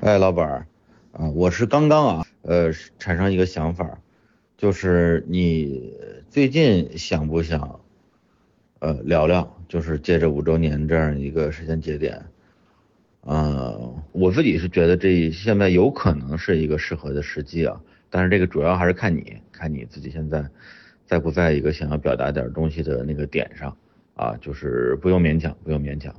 哎，老板儿啊，我是刚刚啊，呃，产生一个想法，就是你最近想不想，呃，聊聊，就是借着五周年这样一个时间节点，呃，我自己是觉得这现在有可能是一个适合的时机啊，但是这个主要还是看你，看你自己现在在不在一个想要表达点东西的那个点上啊，就是不用勉强，不用勉强。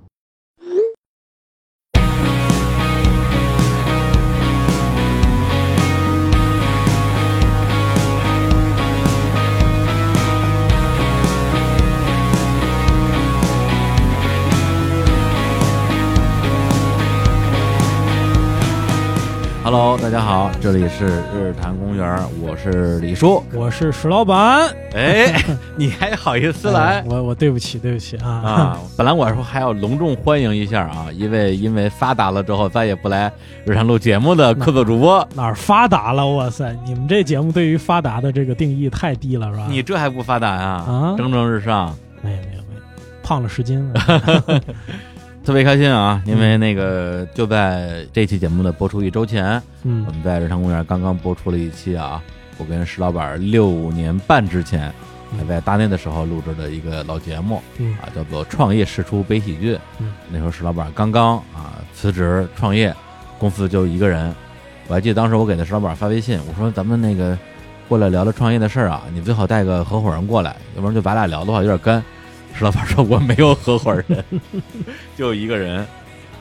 Hello，大家好，这里是日坛公园，我是李叔。我是石老板，哎，你还好意思来哎我我对不起，对不起啊啊？本来我说还要隆重欢迎一下啊，一位因为发达了之后再也不来日坛录节目的客座主播。哪儿发达了？哇塞，你们这节目对于发达的这个定义太低了，是吧？你这还不发达呀？啊蒸蒸日上，没有没有没有，胖了十斤了。特别开心啊！因为那个就在这期节目的播出一周前，嗯我们在日常公园刚刚播出了一期啊，我跟石老板六年半之前还在大内的时候录制的一个老节目。嗯啊，叫做《创业试出悲喜剧》。嗯，那时候石老板刚刚啊辞职创业，公司就一个人。我还记得当时我给那石老板发微信，我说咱们那个过来聊聊创业的事儿啊，你最好带个合伙人过来，要不然就咱俩聊的话有点干。石老板说我没有合伙人，就一个人。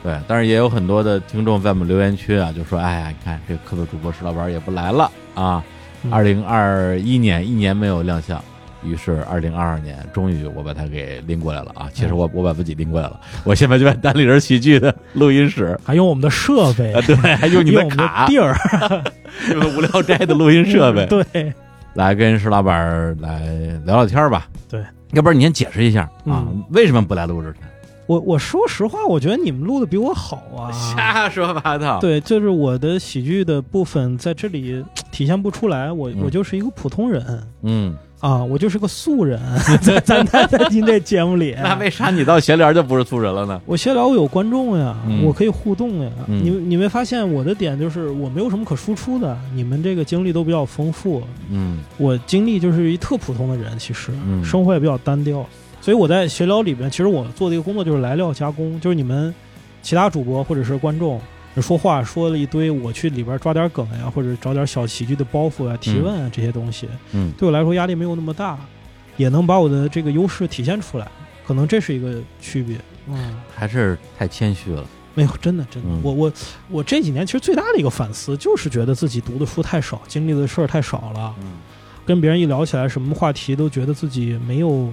对，但是也有很多的听众在我们留言区啊，就说：“哎呀，你看这个客座主播石老板也不来了啊！嗯二零二一年一年没有亮相，于是二零二二年终于我把他给拎过来了啊！其实我我把自己拎过来了，我现在就在单立人喜剧的录音室还用我们的设备啊，，对，还用你的卡的，地儿，用的无聊斋的录音设备，对，来跟石老板来聊聊天吧。对，要不然你先解释一下啊，嗯为什么不来录制？我我说实话，我觉得你们录的比我好啊。瞎说八道。对，就是我的喜剧的部分在这里体现不出来，我、嗯我就是一个普通人嗯，啊，我就是个素人，在 在在在您这节目里，那为啥你到闲聊就不是素人了呢？我闲聊我有观众呀，嗯我可以互动呀。嗯你你没发现我的点就是我没有什么可输出的，你们这个经历都比较丰富，嗯我经历就是一特普通的人，其实、嗯生活也比较单调，所以我在闲聊里边，其实我做的一个工作就是来料加工，就是你们其他主播或者是观众。说话说了一堆，我去里边抓点梗呀，或者找点小喜剧的包袱啊、提问啊这些东西，嗯对我来说压力没有那么大，也能把我的这个优势体现出来，可能这是一个区别。嗯，还是太谦虚了。没有，真的真的，嗯我我我这几年其实最大的一个反思就是觉得自己读的书太少，经历的事儿太少了，嗯跟别人一聊起来，什么话题都觉得自己没有，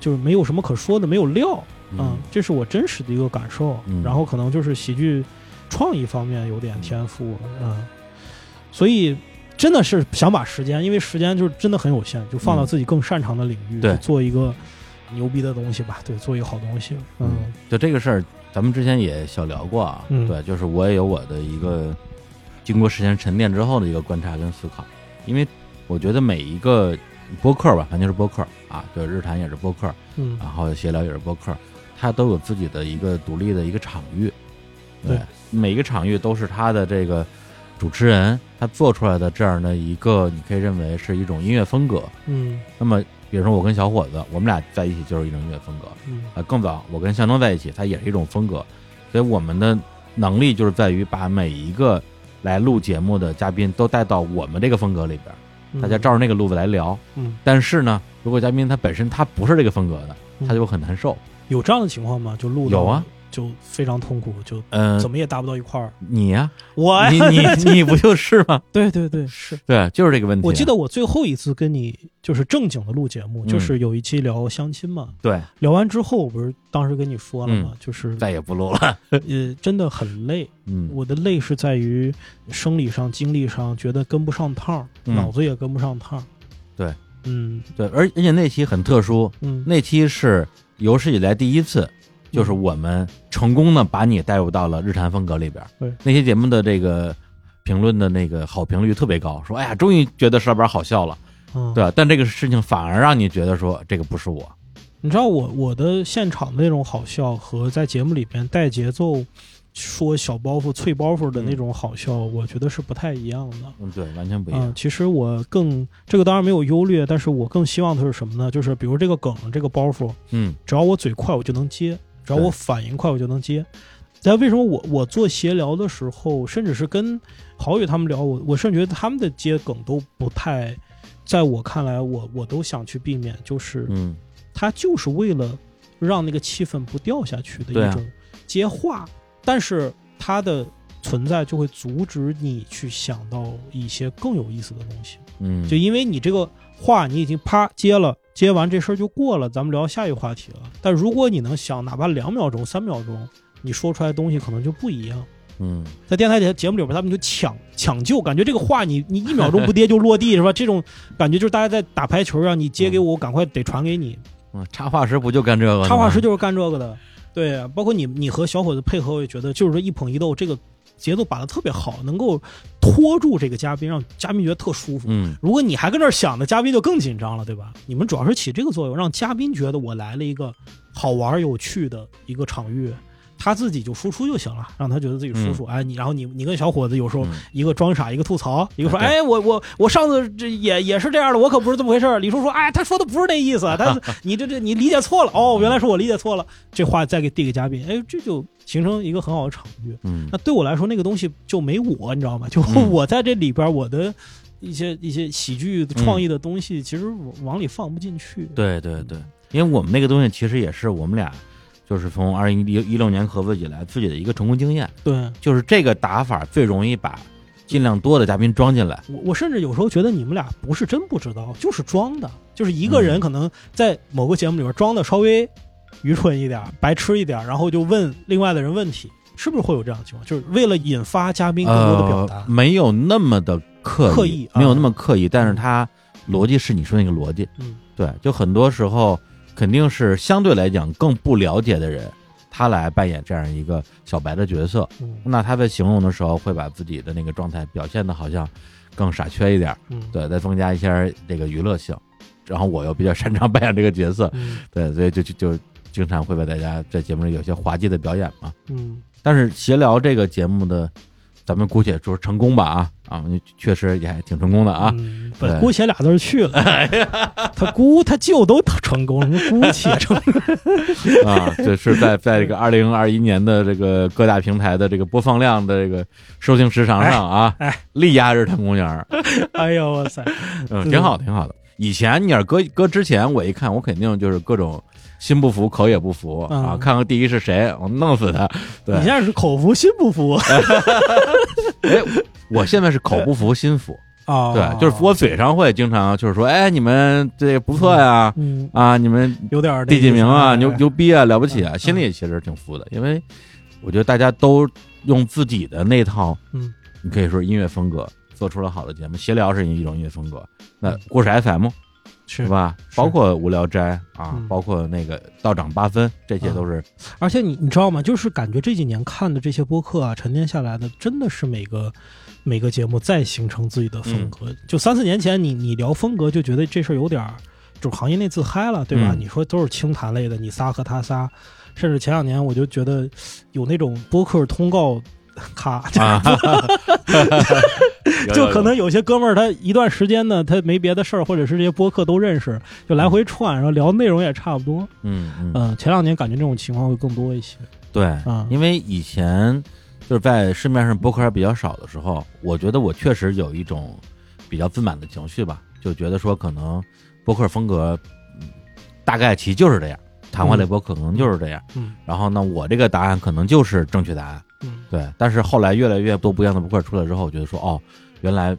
就是没有什么可说的，没有料。嗯，这是我真实的一个感受。嗯然后可能就是喜剧创意方面有点天赋，嗯，所以真的是想把时间，因为时间就是真的很有限，就放到嗯自己更擅长的领域，对去做一个牛逼的东西吧，对，做一个好东西。嗯嗯，就这个事儿，咱们之前也小聊过啊。嗯对，就是我也有我的一个经过时间沉淀之后的一个观察跟思考，因为我觉得每一个播客吧，反正就是播客啊，对，日坛也是播客，嗯然后闲聊也是播客，它都有自己的一个独立的一个场域，对，每一个场域都是他的这个主持人他做出来的这样的一个，你可以认为是一种音乐风格。嗯。那么，比如说我跟小伙子，我们俩在一起就是一种音乐风格，嗯。啊，更早我跟向东在一起，他也是一种风格，所以我们的能力就是在于把每一个来录节目的嘉宾都带到我们这个风格里边，嗯，大家照着那个路子来聊。嗯，但是呢，如果嘉宾他本身他不是这个风格的，嗯他就很难受。有这样的情况吗？就录有啊，就非常痛苦，就嗯、怎么也搭不到一块儿。你呀、我你你你不就是吗？对对对 是。对，就是这个问题。啊我记得我最后一次跟你就是正经的录节目，嗯就是有一期聊相亲嘛。对，聊完之后，我不是当时跟你说了吗？就是再也不录了。呃，真的很累。嗯我的累是在于生理上、精力上，觉得跟不上趟，嗯脑子也跟不上趟。对，嗯对，而而且那期很特殊，嗯，那期是有史以来第一次，就是我们成功的把你带入到了日坛风格里边。对，那些节目的这个评论的那个好评率特别高，说哎呀，终于觉得石老板好笑了，嗯对吧？但这个事情反而让你觉得说这个不是我，你知道我我的现场的那种好笑和在节目里边带节奏，说小包袱、脆包袱的那种好笑，我觉得是不太一样的。嗯，对，完全不一嗯，样。其实我更这个当然没有优劣，但是我更希望的是什么呢？就是比如这个梗、这个包袱，嗯只要我嘴快，我就能接；只要我反应快，我就能接。但为什么我我做闲聊的时候，甚至是跟郝宇他们聊，我我甚至觉得他们的接梗都不太，在我看来，我我都想去避免，就是嗯，他就是为了让那个气氛不掉下去的一种接话，但是它的存在就会阻止你去想到一些更有意思的东西。嗯，就因为你这个话你已经啪接了，接完这事儿就过了，咱们聊下一个话题了。但如果你能想哪怕两秒钟、三秒钟，你说出来的东西可能就不一样。嗯在电台节节目里边，他们就抢抢救，感觉这个话你你一秒钟不跌就落地是吧？这种感觉就是大家在打排球，让你接给我，我赶快得传给你。嗯，插画师不就干这个的？插画师就是干这个的，对啊，包括你你和小伙子配合，我也觉得就是说一捧一逗，这个节奏把的特别好，能够拖住这个嘉宾，让嘉宾觉得特舒服。嗯如果你还跟这儿想呢，嘉宾就更紧张了，对吧？你们主要是起这个作用，让嘉宾觉得我来了一个好玩有趣的一个场域，他自己就输出就行了，让他觉得自己舒服。哎，你然后你你跟小伙子有时候嗯一个装傻，一个吐槽，一个说，对哎，我我我上次这也也是这样的，我可不是这么回事儿。李叔说，哎，他说的不是那意思，他 你这这你理解错了，哦，原来是我理解错了。这话再给递给嘉宾，哎，这就形成一个很好的场域。嗯那对我来说，那个东西就没我，你知道吗？就嗯 我在这里边，我的一些一些喜剧创意的东西，其实往里放不进去。对对对，因为我们那个东西其实也是我们俩，就是从二零一一六年合作以来自己的一个成功经验，对就是这个打法最容易把尽量多的嘉宾装进来。我，我甚至有时候觉得你们俩不是真不知道，就是装的，就是一个人嗯可能在某个节目里边装的稍微愚蠢一点、白痴一点，然后就问另外的人问题，是不是会有这样的情况？就是为了引发嘉宾更多的表达。呃，没有那么的刻意，刻意啊没有那么刻意，但是他逻辑是你说那个逻辑。嗯，对，就很多时候肯定是相对来讲更不了解的人，他来扮演这样一个小白的角色，嗯。那他在形容的时候会把自己的那个状态表现的好像更傻缺一点对，再增加一些这个娱乐性。然后我又比较擅长扮演这个角色，嗯。对，所以就就就经常会为大家在节目里有些滑稽的表演嘛。嗯。但是闲聊这个节目的，咱们姑且说成功吧啊啊，确实也还挺成功的啊。姑且俩字去了，他姑他舅都成功了，姑且成功？啊，这是在在这个二零二一年的这个各大平台的这个播放量的这个收听时长上啊，哎哎力压日坛公园儿，哎呦哇塞！嗯，挺好，挺好的。以前你要是搁搁之前，我一看，我肯定就是各种心不服，口也不服、嗯。啊，看看第一是谁，我弄死他。对。你，现在是口服心不服。哎，我现在是口不服心服，啊？对，就是我嘴上会经常就是说，哎，你们这不错呀，嗯，啊，你们有点第几名啊，牛 牛逼啊，了不起啊，嗯。心里其实挺服的，因为我觉得大家都用自己的那套，嗯，你可以说音乐风格做出了好的节目，闲聊是一种音乐风格，那嗯故事 FM 是是？吧？包括无聊斋啊嗯，包括那个道长八分，这些都是而且你你知道吗？就是感觉这几年看的这些播客啊，沉淀下来的，真的是每个每个节目再形成自己的风格。嗯就三四年前你你聊风格，就觉得这事儿有点儿，就是行业内自嗨了，对吧？嗯你说都是清谈类的，你仨和他仨，甚至前两年我就觉得有那种播客通告。咔，啊，就可能有些哥们儿，他一段时间呢，他没别的事儿，或者是这些播客都认识，就来回串，然后聊内容也差不多。嗯嗯，嗯，前两年感觉这种情况会更多一些。对啊，因为以前就是在市面上播客还比较少的时候，我觉得我确实有一种比较自满的情绪吧，就觉得说可能播客风格，嗯大概其就是这样，谈话类播客可能就是这样。嗯然后呢，我这个答案可能就是正确答案。嗯。对，但是后来越来越多不一样的模块出来之后，我觉得说哦，原来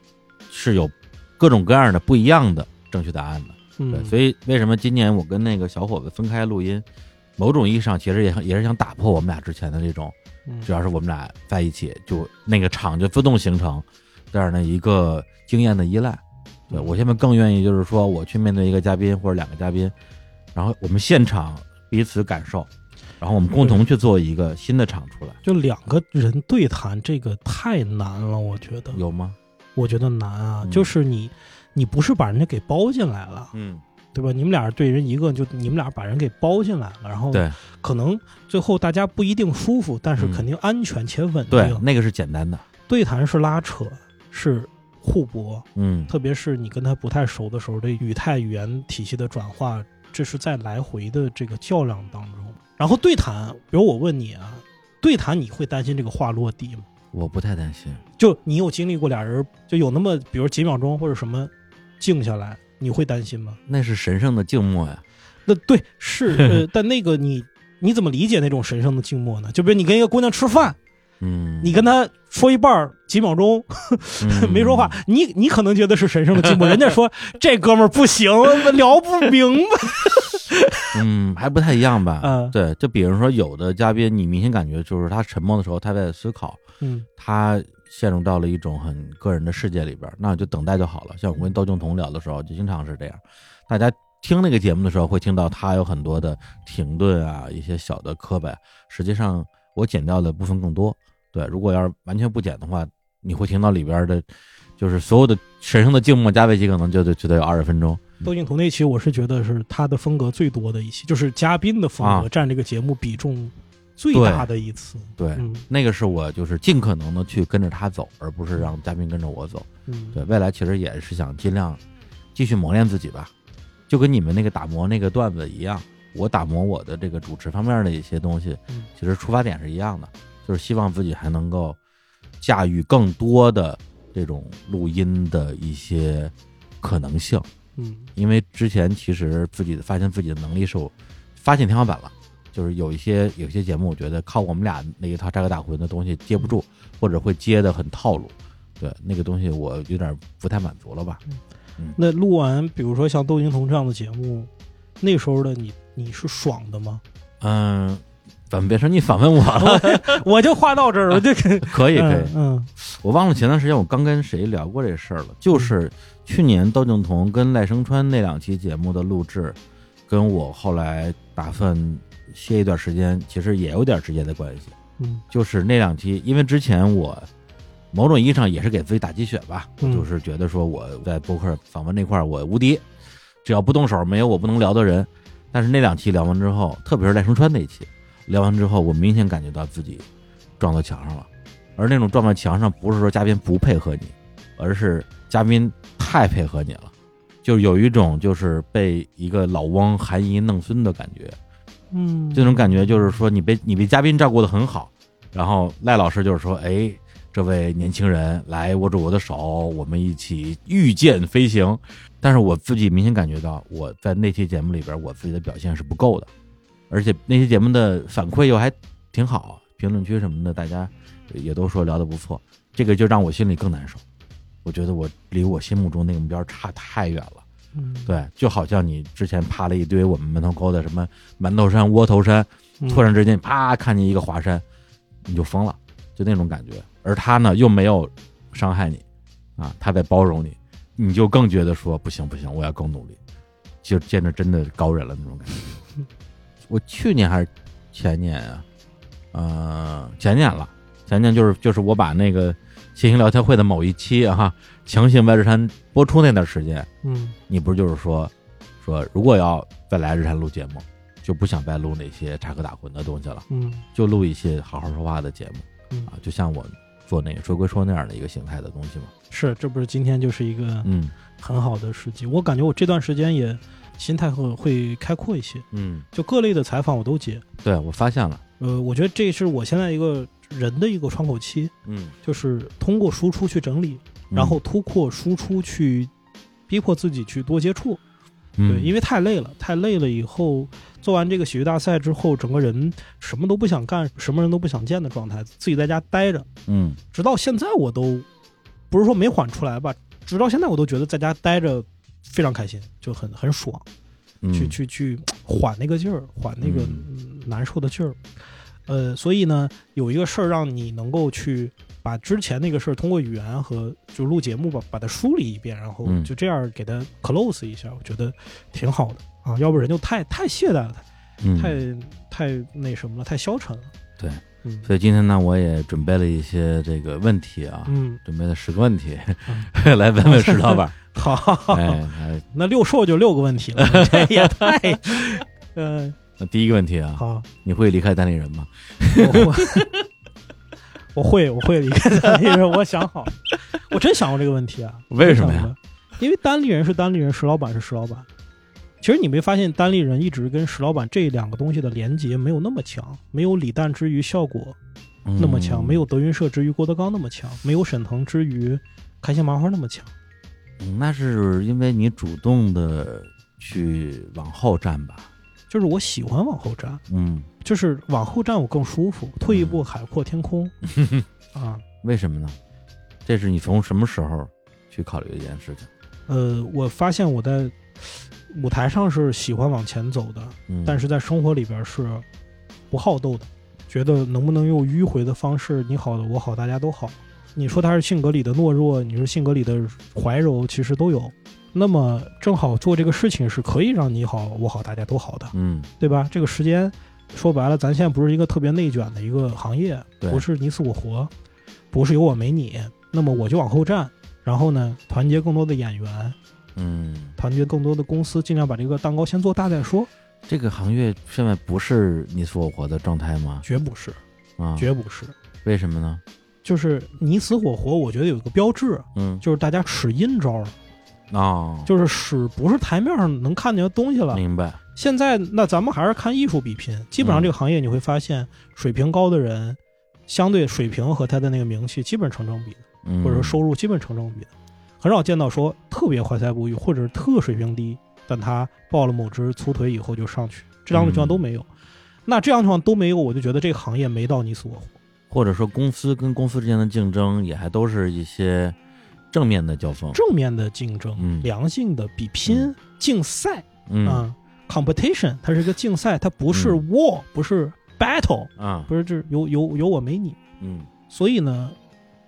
是有各种各样的不一样的正确答案的。对，嗯，所以为什么今年我跟那个小伙子分开录音，某种意义上其实也也是想打破我们俩之前的这种，嗯。只要是我们俩在一起，就那个场就自动形成这样的一个经验的依赖。对我现在更愿意就是说，我去面对一个嘉宾或者两个嘉宾，然后我们现场彼此感受，然后我们共同去做一个新的厂出来，就两个人对谈，这个太难了，我觉得，有吗？我觉得难啊，嗯就是你，你不是把人家给包进来了，嗯对吧？你们俩对人一个，就你们俩把人给包进来了，然后对可能最后大家不一定舒服，但是嗯肯定安全且稳定。对，那个是简单的，对谈是拉扯，是互搏，嗯特别是你跟他不太熟的时候，这语态语言体系的转化，这是在来回的这个较量当中。然后对谈，比如我问你啊，对谈你会担心这个话落地吗？我不太担心。就你有经历过俩人就有那么比如几秒钟或者什么静下来，你会担心吗？那是神圣的静默呀。那对是，呃，但那个你你怎么理解那种神圣的静默呢？就比如你跟一个姑娘吃饭，嗯，你跟他说一半儿几秒钟嗯 没说话，你你可能觉得是神圣的进步，人家说这哥们儿不行，聊不明白。嗯，还不太一样吧？嗯对，就比如说有的嘉宾，你明显感觉就是他沉默的时候，他在思考，嗯他陷入到了一种很个人的世界里边，那就等待就好了。像我跟窦靖童聊的时候，就经常是这样。大家听那个节目的时候，会听到他有很多的停顿啊，一些小的磕巴。实际上，我剪掉的部分更多。对，如果要是完全不剪的话，你会听到里边的，就是所有的神圣的静默加在一起，可能就得就得有二十分钟。窦靖童那期我是觉得是他的风格最多的一期，就是嘉宾的风格啊占这个节目比重最大的一次。对，嗯那个是我就是尽可能的去跟着他走，而不是让嘉宾跟着我走。嗯，对，未来其实也是想尽量继续磨练自己吧，就跟你们那个打磨那个段子一样，我打磨我的这个主持方面的一些东西嗯，其实出发点是一样的，就是希望自己还能够驾驭更多的这种录音的一些可能性，嗯因为之前其实自己发现自己的能力是有发现天花板了。就是有一些有一些节目，我觉得靠我们俩那一套扎个大魂的东西接不住，或者会接的很套路，对那个东西我有点不太满足了吧？嗯那录完，比如说像窦靖童这样的节目，那时候的你你是爽的吗？嗯，怎么别说你反问我了？我就话到这儿了，这个可以可以，嗯我忘了前段时间我刚跟谁聊过这事儿了，就是去年窦靖童跟赖声川那两期节目的录制，跟我后来打算歇一段时间，其实也有点直接的关系。嗯就是那两期，因为之前我某种意义上也是给自己打鸡血吧，嗯就是觉得说我在播客访问那块儿我无敌，只要不动手，没有我不能聊的人。但是那两期聊完之后，特别是赖声川那一期聊完之后，我明显感觉到自己撞到墙上了，而那种撞到墙上不是说嘉宾不配合你，而是嘉宾太配合你了，就有一种就是被一个老翁含饴弄孙的感觉。嗯，这种感觉就是说你被你被嘉宾照顾的很好，然后赖老师就是说，哎，这位年轻人来握住我的手，我们一起御剑飞行。但是我自己明显感觉到，我在那期节目里边，我自己的表现是不够的，而且那期节目的反馈又还挺好，评论区什么的大家也都说聊得不错，这个就让我心里更难受。我觉得我离我心目中那个目标差太远了。嗯对，就好像你之前爬了一堆我们门头沟的什么馒头山、窝头山，嗯突然之间啪看见一个华山，你就疯了，就那种感觉。而他呢又没有伤害你，啊，他在包容你，你就更觉得说不行不行，我要更努力，就见着真的高人了那种感觉。我去年还是前年啊，呃，前年了，前年就是就是我把那个新兴聊天会的某一期啊，强行在日坛播出那段时间，嗯。你不是就是说，说如果要再来日坛录节目，就不想再录那些插科打诨的东西了，嗯。就录一些好好说话的节目嗯。啊，就像我做那个说归说那样的一个形态的东西嘛。是，这不是今天就是一个嗯。很好的时机。我感觉我这段时间也心态会会开阔一些，嗯，就各类的采访我都接。对我发现了，呃，我觉得这是我现在一个人的一个窗口期，嗯，就是通过输出去整理，然后突破输出去，逼迫自己去多接触。嗯。对，因为太累了，太累了以后，做完这个喜剧大赛之后，整个人什么都不想干，什么人都不想见的状态，自己在家待着，嗯。直到现在我都不是说没缓出来吧，直到现在我都觉得在家待着非常开心，就很很爽，嗯去去去缓那个劲儿，缓那个难受的劲儿。呃，所以呢，有一个事儿让你能够去把之前那个事儿通过语言和就录节目吧，把它梳理一遍，然后嗯就这样给它 close 一下，我觉得挺好的啊。要不人就太太懈怠了，嗯太太那什么了，太消沉了。对，嗯所以今天呢，我也准备了一些这个问题啊，嗯，准备了十个问题嗯 来问问石老板。好，哎，哎那六兽就六个问题了，这也太，呃，那第一个问题啊，好，你会离开单立人吗？我会，我会，我会离开单立人，我想好，我真想过这个问题啊。为什么呀？因为单立人是单立人，石老板是石老板。其实你没发现单立人一直跟石老板这两个东西的连接没有那么强，没有李诞之于效果那么强，嗯没有德云社之于郭德纲那么强，没有沈腾之于开心麻花那么强。嗯那是因为你主动的去往后站吧？就是我喜欢往后站，嗯，就是往后站我更舒服，退一步海阔天空 啊。为什么呢？这是你从什么时候去考虑的一件事情？呃，我发现我在舞台上是喜欢往前走的，嗯，但是在生活里边是不好斗的，觉得能不能用迂回的方式，你好的我好大家都好。你说他是性格里的懦弱，你说性格里的怀柔，其实都有。那么正好做这个事情是可以让你好我好大家都好的，嗯，对吧？这个时间说白了，咱现在不是一个特别内卷的一个行业，不是你死我活，不是有我没你，那么我就往后站，然后呢，团结更多的演员，嗯，团结更多的公司，尽量把这个蛋糕先做大再说。这个行业现在不是你死我活的状态吗？绝不是，啊，绝不是，为什么呢？就是你死我活，我觉得有一个标志，嗯，就是大家使阴招啊，哦，就是使不是台面上能看见的东西了。明白，现在那咱们还是看艺术比拼，基本上嗯。这个行业你会发现，水平高的人，相对水平和他的那个名气基本成正比的，嗯，或者说收入基本成正比的，很少见到说特别怀才不遇或者是特水平低，但他抱了某只粗腿以后就上去，这两种情况都没有。那这样情况都没有，我就觉得这个行业没到你死我活。或者说公司跟公司之间的竞争也还都是一些正面的交锋。正面的竞争，嗯良性的比拼、嗯竞赛嗯啊，competition，它是一个竞赛，它不是嗯 war，、不是 battle，啊，不是这有有有我没你。嗯所以呢，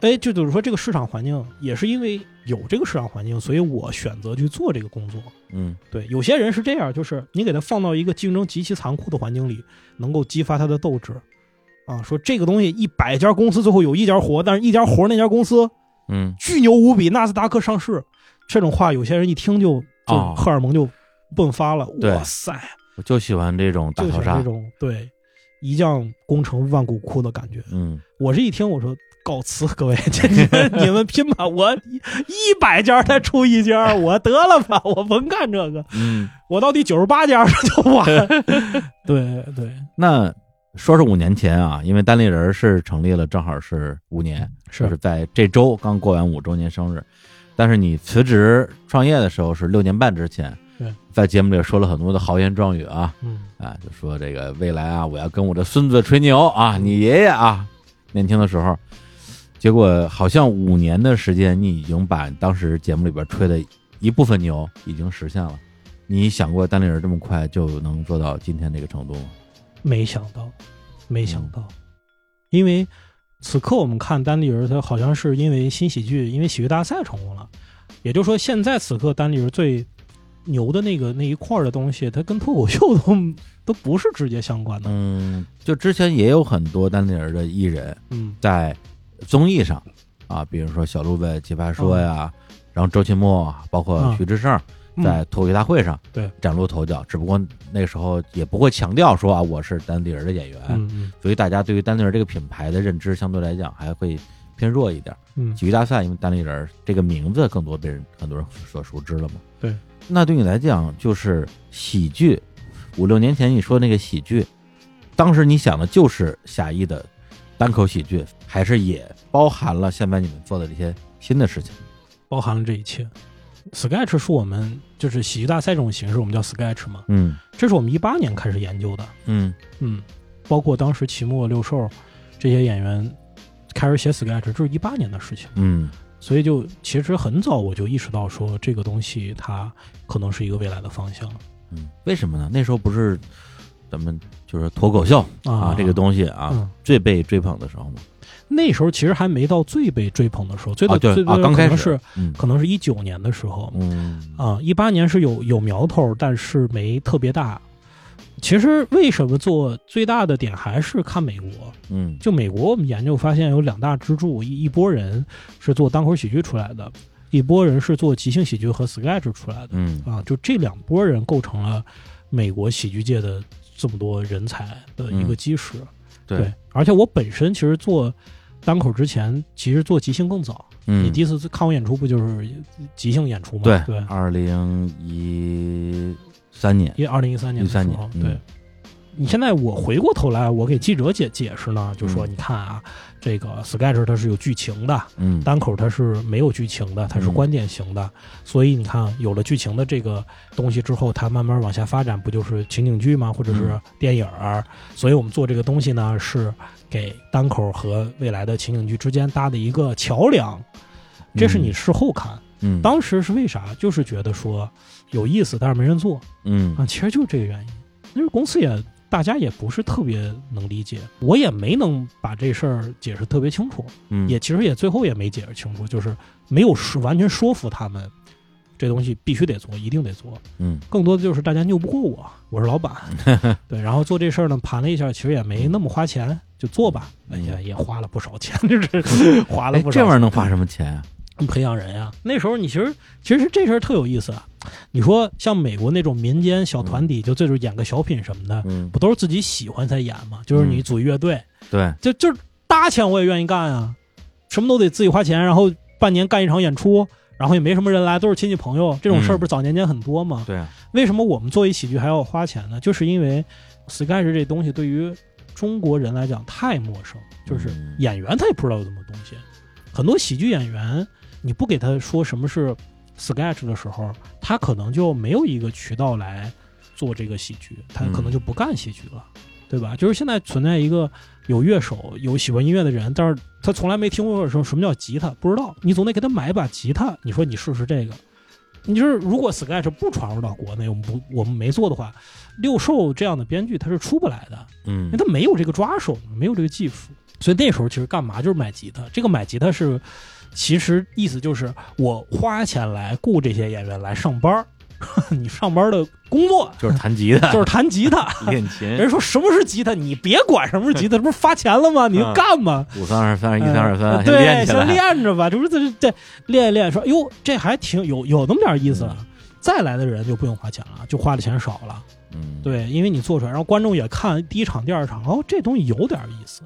哎，就就是说这个市场环境也是因为有这个市场环境，所以我选择去做这个工作。嗯对，有些人是这样，就是你给他放到一个竞争极其残酷的环境里，能够激发他的斗志。啊，说这个东西一百家公司最后有一家活，但是一家活那家公司嗯，巨牛无比，纳斯达克上市，这种话有些人一听就就哦荷尔蒙就迸发了。对哇塞，我就喜欢这种大逃杀这。种对一将功成万骨枯的感觉。嗯我这一听，我说告辞各位，这你们你们拼吧，我一一百家才出一家，我得了吧，我甭干这个，嗯，我到第九十八家就完。对对，那说是五年前啊，因为单立人是成立了，正好是五年，就是在这周刚过完五周年生日。但是你辞职创业的时候是六年半之前，在节目里说了很多的豪言壮语啊，嗯，啊，就说这个未来啊，我要跟我的孙子吹牛啊，你爷爷啊，年轻的时候，结果好像五年的时间，你已经把当时节目里边吹的一部分牛已经实现了。你想过单立人这么快就能做到今天这个程度吗？没想到，没想到，因为此刻我们看单立人，他好像是因为新喜剧，因为喜剧大赛成功了，也就是说，现在此刻单立人最牛的那个那一块儿的东西，它跟脱口秀都 都不是直接相关的。嗯，就之前也有很多单立人的艺人嗯。在综艺上啊，比如说小鹿呗《奇葩说》呀，然后周奇墨，包括嗯。徐志胜嗯在脱口秀大会上对崭露头角，只不过那个时候也不会强调说啊我是单立人的演员，所以大家对于单立人这个品牌的认知相对来讲还会偏弱一点。嗯，体育大赛因为单立人这个名字更多被人很多人所熟知了嘛。对，那对你来讲就是喜剧，五六年前你说那个喜剧，当时你想的就是狭义的单口喜剧，还是也包含了现在你们做的这些新的事情？包含了这一切。Sketch 是我们就是喜剧大赛这种形式，我们叫 Sketch 嘛，嗯这是我们一八年开始研究的。嗯嗯，包括当时齐墨、六兽这些演员开始写 Sketch，这是一八年的事情。嗯所以就其实很早我就意识到说这个东西它可能是一个未来的方向嗯，为什么呢？那时候不是咱们就是脱口秀啊这个东西啊、嗯，最被追捧的时候吗？那时候其实还没到最被追捧的时候，最到、啊最最啊刚开始可能是嗯。可能是一九年的时候嗯。啊，一八年是有有苗头，但是没特别大。其实为什么做最大的点还是看美国，嗯。就美国，我们研究发现有两大支柱，一一波人是做单口喜剧出来的，一波人是做即兴喜剧和 sketch 出来的。嗯。啊，就这两波人构成了美国喜剧界的这么多人才的一个基石。对，而且我本身其实做单口之前，其实做即兴更早。嗯，你第一次看我演出不就是即兴演出吗？对对，二零一三年，因为二零一三年的时13候，年嗯对。你现在我回过头来，我给记者解解释呢，就说嗯你看啊，这个 sketch 它是有剧情的，嗯单口它是没有剧情的，它是嗯观点型的，所以你看有了剧情的这个东西之后，它慢慢往下发展，不就是情景剧吗？或者是嗯电影儿？所以我们做这个东西呢，是给单口和未来的情景剧之间搭的一个桥梁。这是你事后看，嗯当时是为啥？就是觉得说有意思，但是没人做嗯啊，其实就是这个原因。因为公司也大家也不是特别能理解，我也没能把这事儿解释特别清楚。嗯也其实也最后也没解释清楚，就是没有说完全说服他们，这东西必须得做，一定得做。嗯更多的就是大家拗不过我，我是老板，对，然后做这事儿呢，盘了一下，其实也没那么花钱，就做吧。哎嗯呀，也花了不少钱，就是 花了哎不少钱。这玩意儿能花什么钱啊？培养人呀。那时候你其实其实这事儿特有意思啊。你说像美国那种民间小团体，就这种演个小品什么的，嗯，不都是自己喜欢才演吗？就是你组乐队，对，就就是搭钱我也愿意干啊，什么都得自己花钱，然后半年干一场演出，然后也没什么人来，都是亲戚朋友，这种事儿嗯不是早年间很多吗？对啊，为什么我们做一喜剧还要花钱呢？就是因为 sketch 这东西对于中国人来讲太陌生，就是嗯演员他也不知道有这么东西。很多喜剧演员，你不给他说什么是 sketch 的时候，他可能就没有一个渠道来做这个喜剧，他可能就不干喜剧了，对吧？就是现在存在一个有乐手、有喜欢音乐的人，但是他从来没听过什么什么叫吉他，不知道。你总得给他买一把吉他，你说你试试这个。你就是如果 sketch 不传入到国内，我们不我们没做的话，六兽这样的编剧他是出不来的，嗯因为他没有这个抓手，没有这个技术，所以那时候其实干嘛就是买吉他。这个买吉他是，其实意思就是我花钱来雇这些演员来上班儿，你上班的工作就是 弹吉他，就是弹吉他。练琴，人说什么是吉他，你别管什么是吉他，这不是发钱了吗？你就干吧。五三二三一三二三，对，先练着吧，这不是这这练一练，说哟，这还挺有有那么点意思了。再来的人就不用花钱了，就花的钱少了。嗯，对，因为你做出来，然后观众也看第一场、第二场，哦，这东西有点意思，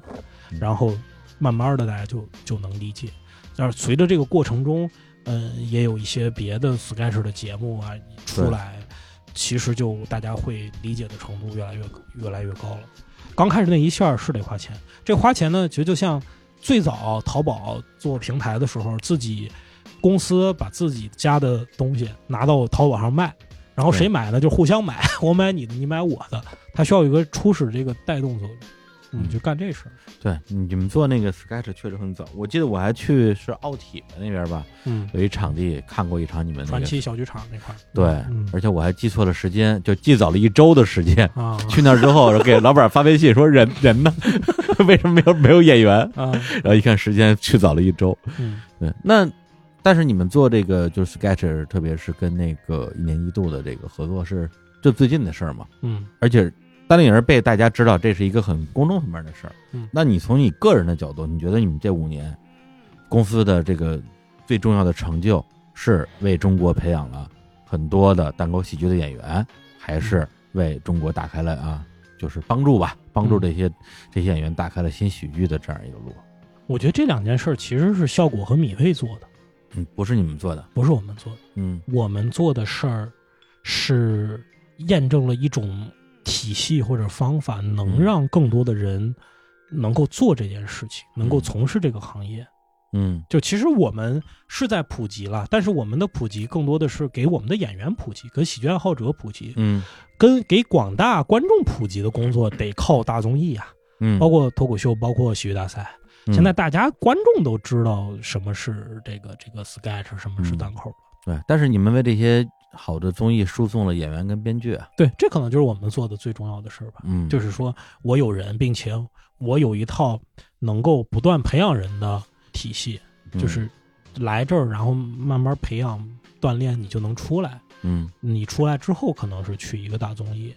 嗯然后慢慢的大家就就能理解。但是随着这个过程中，嗯、也有一些别的 sketch 的节目啊出来，其实就大家会理解的程度越来越越来越高了。刚开始那一下儿是得花钱，这花钱呢，其实就像最早淘宝做平台的时候，自己公司把自己家的东西拿到淘宝上卖，然后谁买呢？就互相买，我买你的，你买我的，它需要有一个初始这个带动作用，嗯，就干这事儿，对，你们做那个 sketch 确实很早，我记得我还去是奥体的那边吧，嗯，有一场地看过一场你们那传，奇小剧场那块儿，对嗯，而且我还记错了时间，就记早了一周的时间。啊。去那儿之后，给老板发微信说人人呢？为什么没有没有演员？啊，然后一看时间，去早了一周。嗯。对，那但是你们做这个就是 sketch，特别是跟那个一年一度的这个合作是就最近的事儿嘛，嗯。而且单立人被大家知道这是一个很公众层面的事儿。嗯那你从你个人的角度，你觉得你们这五年公司的这个最重要的成就是为中国培养了很多的单口喜剧的演员，还是为中国打开了啊，就是帮助吧，帮助这些、这些演员打开了新喜剧的这样一个路？我觉得这两件事儿其实是效果和米未做的，嗯，不是你们做的，不是我们做的。嗯我们做的事儿是验证了一种体系或者方法，能嗯。让更多的人能够做这件事情，能够嗯从事这个行业。嗯。就其实我们是在普及了，但是我们的普及更多的是给我们的演员普及，给喜剧爱好者普及，嗯。跟给广大观众普及的工作得靠大综艺啊，嗯，包括脱口秀，包括喜剧大赛。嗯。现在大家观众都知道什么是这个这个 sketch，什么是嗯。单口。对，但是你们为这些好的综艺输送了演员跟编剧啊，对，这可能就是我们做的最重要的事儿吧。嗯，就是说我有人，并且我有一套能够不断培养人的体系，嗯就是来这儿，然后慢慢培养锻炼，你就能出来。嗯你出来之后，可能是去一个大综艺，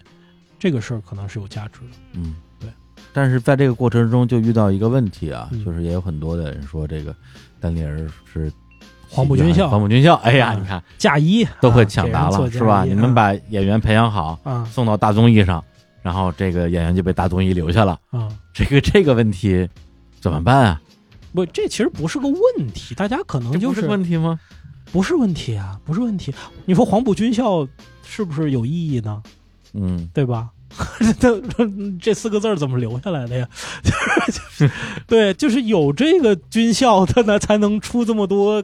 这个事儿可能是有价值的。嗯，对。但是在这个过程中就遇到一个问题啊，嗯就是也有很多的人说这个单立人是黄埔军校黄埔军校，哎呀，啊你看嫁衣都会啊抢答了，是吧？你们啊把演员培养好，啊送到大综艺上，然后这个演员就被大综艺留下了。啊，这个这个问题怎么办啊？不，这其实不是个问题，大家可能这就是问题吗？不是问题啊，不是问题。你说黄埔军校是不是有意义呢？嗯，对吧？这这四个字怎么留下来的呀？就是对，就是有这个军校的呢，才能出这么多，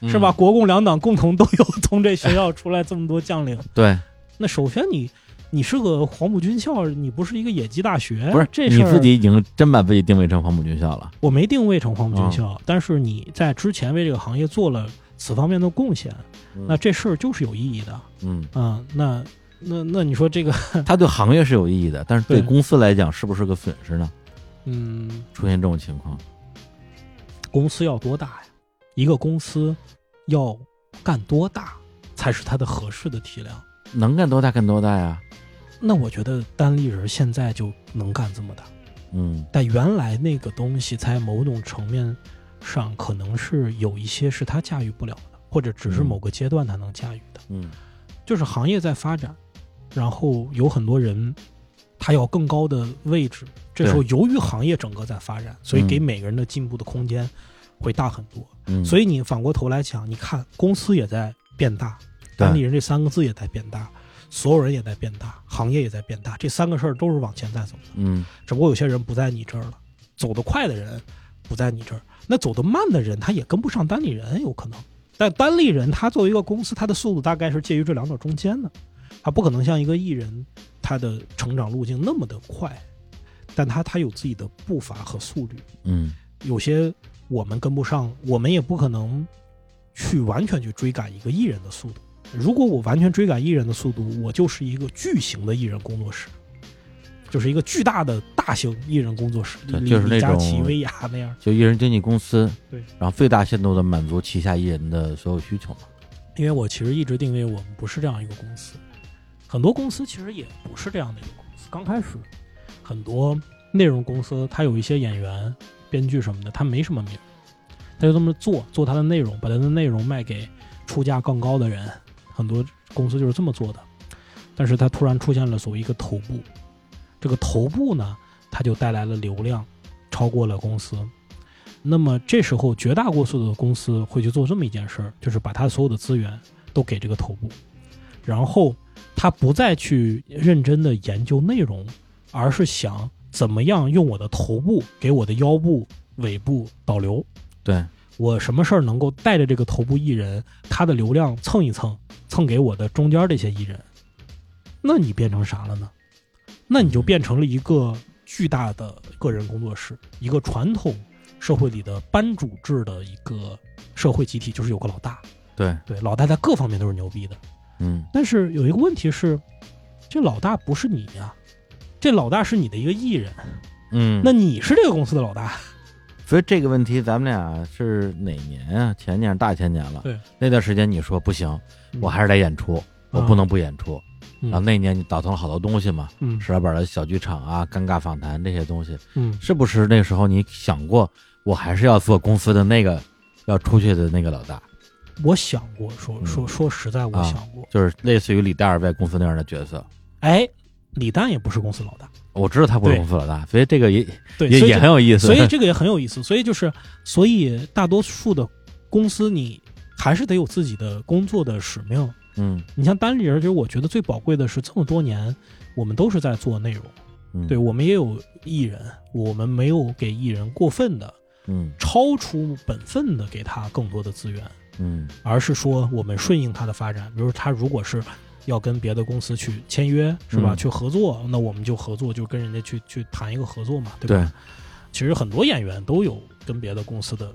嗯是吧？？国共两党共同都有从这学校出来这么多将领。对，那首先你你是个黄埔军校，你不是一个野鸡大学，不是这你自己已经真把自己定位成黄埔军校了。我没定位成黄埔军校，哦但是你在之前为这个行业做了此方面的贡献，嗯那这事儿就是有意义的。嗯，嗯，那那那你说这个，它对行业是有意义的，但是对对公司来讲是不是个损失呢？嗯，出现这种情况，公司要多大呀？一个公司要干多大才是它的合适的体量？能干多大干多大呀？那我觉得单立人现在就能干这么大，嗯但原来那个东西在某种层面上可能是有一些是他驾驭不了的，或者只是嗯某个阶段他能驾驭的。嗯就是行业在发展，然后有很多人他要更高的位置，这时候由于行业整个在发展，所以给嗯每个人的进步的空间会大很多。嗯，所以以你反过头来讲，你看公司也在变大，对单立人这三个字也在变大，所有人也在变大，行业也在变大，这三个事儿都是往前在走的。嗯只不过有些人不在你这儿了，走得快的人不在你这儿，那走得慢的人他也跟不上单立人，有可能。但单立人他作为一个公司，他的速度大概是介于这两者中间的，他不可能像一个艺人，他的成长路径那么的快，但他他有自己的步伐和速率。嗯有些我们跟不上，我们也不可能去完全去追赶一个艺人的速度。如果我完全追赶艺人的速度，我就是一个巨型的艺人工作室，就是一个巨大的大型艺人工作室，就是那李佳琦、种薇娅那样。就艺人经纪公司，对，然后最大限度的满足旗下艺人的所有需求嘛。因为我其实一直定位我们不是这样一个公司，很多公司其实也不是这样的一个公司。刚开始，很多内容公司它有一些演员、编剧什么的，他没什么名，他就这么做，做他的内容，把他的内容卖给出价更高的人。很多公司就是这么做的，但是他突然出现了所谓一个头部，这个头部呢，他就带来了流量，超过了公司。那么这时候，绝大多数的公司会去做这么一件事儿，就是把他所有的资源都给这个头部，然后他不再去认真的研究内容，而是想怎么样用我的头部给我的腰部、尾部导流。对，我什么事儿能够带着这个头部艺人，他的流量蹭一蹭，蹭给我的中间这些艺人，那你变成啥了呢？那你就变成了一个巨大的个人工作室，一个传统社会里的班主制的一个社会集体，就是有个老大，对，对，老大在各方面都是牛逼的。嗯但是有一个问题是，这老大不是你呀、这老大是你的一个艺人，嗯，那你是这个公司的老大，所以这个问题，咱们俩是哪年啊？前年、大前年了。对，那段时间你说不行，我还是得演出，我不能不演出。嗯然后那年你倒腾了好多东西嘛，嗯石老板的小剧场啊、尴尬访谈这些东西，嗯是不是那时候你想过，我还是要做公司的那个要出去的那个老大，我想过，说嗯说说实在，我啊想过，就是类似于李代尔在公司那样的角色？哎，李诞也不是公司老大，我知道他不是公司老大，所以这个也对，也也很有意思。所以这个也很有意思。所以就是，所以大多数的公司，你还是得有自己的工作的使命。嗯你像单立人，其实我觉得最宝贵的是这么多年，我们都是在做内容，嗯，对我们也有艺人，我们没有给艺人过分的、嗯超出本分的给他更多的资源，嗯而是说我们顺应他的发展。比如他如果是要跟别的公司去签约，是吧？嗯去合作，那我们就合作，就跟人家去去谈一个合作嘛，对吧？对，其实很多演员都有跟别的公司的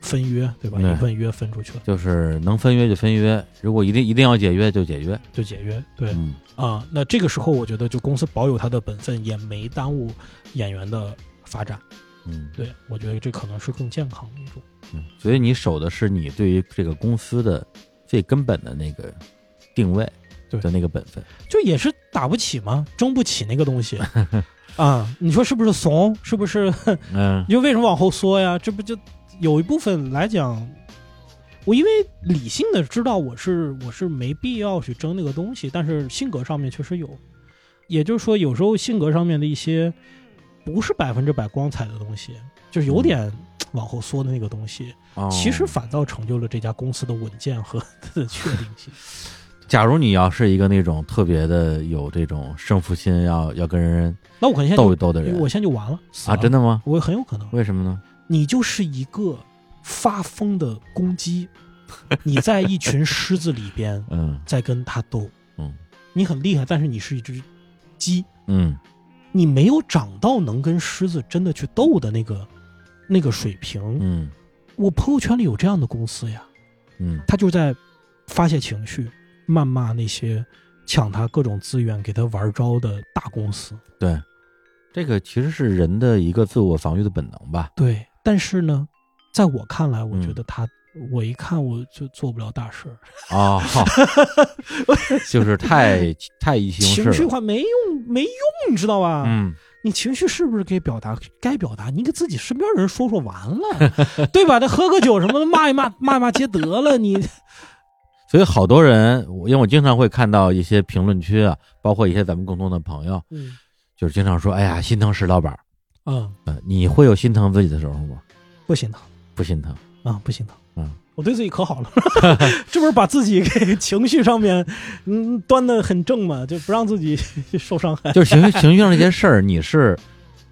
分约，对吧？对一份约分出去了就是能分约就分约，如果一定一定要解约就解约。就解约，对嗯啊、那这个时候我觉得就公司保有他的本分，也没耽误演员的发展。嗯对我觉得这可能是更健康的一种。嗯，所以你守的是你对于这个公司的最根本的那个定位对的那个本分。就也是打不起嘛，争不起那个东西 啊！你说是不是怂？是不是？嗯你就为什么往后缩呀？这不就有一部分来讲，我因为理性的知道我是我是没必要去争那个东西，但是性格上面确实有，也就是说有时候性格上面的一些不是百分之百光彩的东西，就是有点往后缩的那个东西，哦其实反倒成就了这家公司的稳健和它 的确定性。假如你要是一个那种特别的有这种胜负心，要要跟人那我可能斗一斗的人。我现在就完了死啊，真的吗？我很有可能，为什么呢？你就是一个发疯的公鸡，你在一群狮子里边嗯。在跟它斗，嗯。你很厉害，但是你是一只鸡，嗯。你没有长到能跟狮子真的去斗的那个那个水平。嗯。我朋友圈里有这样的公司呀，嗯。他就在发泄情绪，谩骂那些抢他各种资源、给他玩招的大公司。对，这个其实是人的一个自我防御的本能吧。对，但是呢，在我看来，我嗯觉得他，我一看我就做不了大事儿，哦，就是太太意气情。绪化没用，没用，你知道吧？嗯，你情绪是不是该表达？该表达，你给自己身边人说说完了，对吧？那喝个酒什么的，骂一骂，骂一骂街得了。你所以好多人，我因为我经常会看到一些评论区啊，包括一些咱们共同的朋友，嗯就是经常说：“哎呀，心疼石老板儿。嗯，”呃，你会有心疼自己的时候吗？不心疼不心疼。啊，不心疼。嗯，我对自己可好了，这不是把自己给情绪上面嗯端的很正嘛，就不让自己 受伤害。就是情绪情绪上这些事儿，你是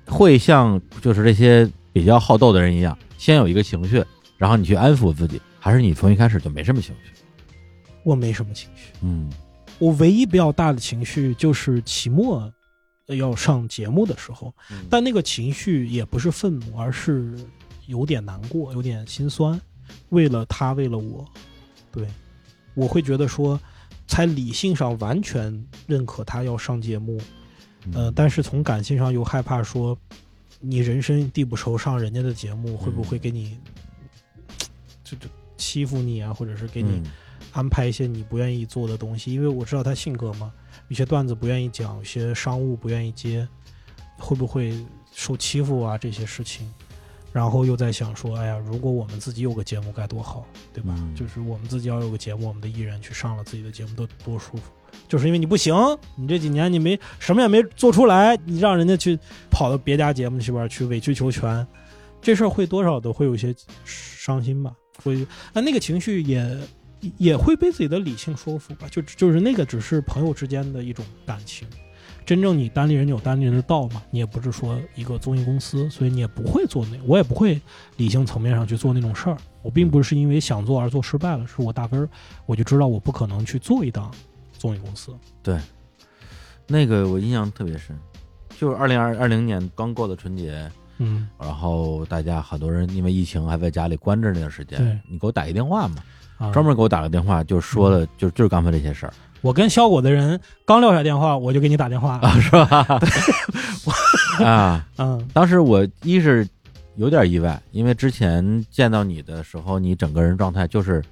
会像就是这些比较好斗的人一样，先有一个情绪，然后你去安抚自己，还是你从一开始就没什么情绪？我没什么情绪，嗯。我唯一比较大的情绪就是期末呃要上节目的时候，但那个情绪也不是愤怒，而是有点难过，有点心酸。为了他，为了我，对，我会觉得说，才理性上完全认可他要上节目，呃，但是从感性上又害怕说，你人生地不熟，上人家的节目会不会给你，就就欺负你啊，或者是给你嗯安排一些你不愿意做的东西？因为我知道他性格嘛，有些段子不愿意讲，有些商务不愿意接，会不会受欺负啊这些事情？然后又在想说，哎呀，如果我们自己有个节目该多好，对吧？嗯就是我们自己要有个节目，我们的艺人去上了自己的节目，多多舒服。就是因为你不行，你这几年你没什么也没做出来，你让人家去跑到别家节目去边去委曲求全，这事儿会多少都会有些伤心吧，会，那那个情绪也也会被自己的理性说服吧，就就是那个只是朋友之间的一种感情，真正你单立人有单立人的道嘛，你也不是说一个综艺公司，所以你也不会做那，我也不会理性层面上去做那种事儿，我并不是因为想做而做失败了，是我大根儿我就知道我不可能去做一档综艺公司，对，那个我印象特别深，就是二零二二零年刚过的春节，嗯，然后大家很多人因为疫情还在家里关着那段时间对，你给我打一电话嘛，啊，专门给我打个电话，就说了，就就是刚才这些事儿我跟肖果的人刚撂下电话，我就给你打电话，啊，是吧？啊，嗯当时我一是有点意外，因为之前见到你的时候，你整个人状态就是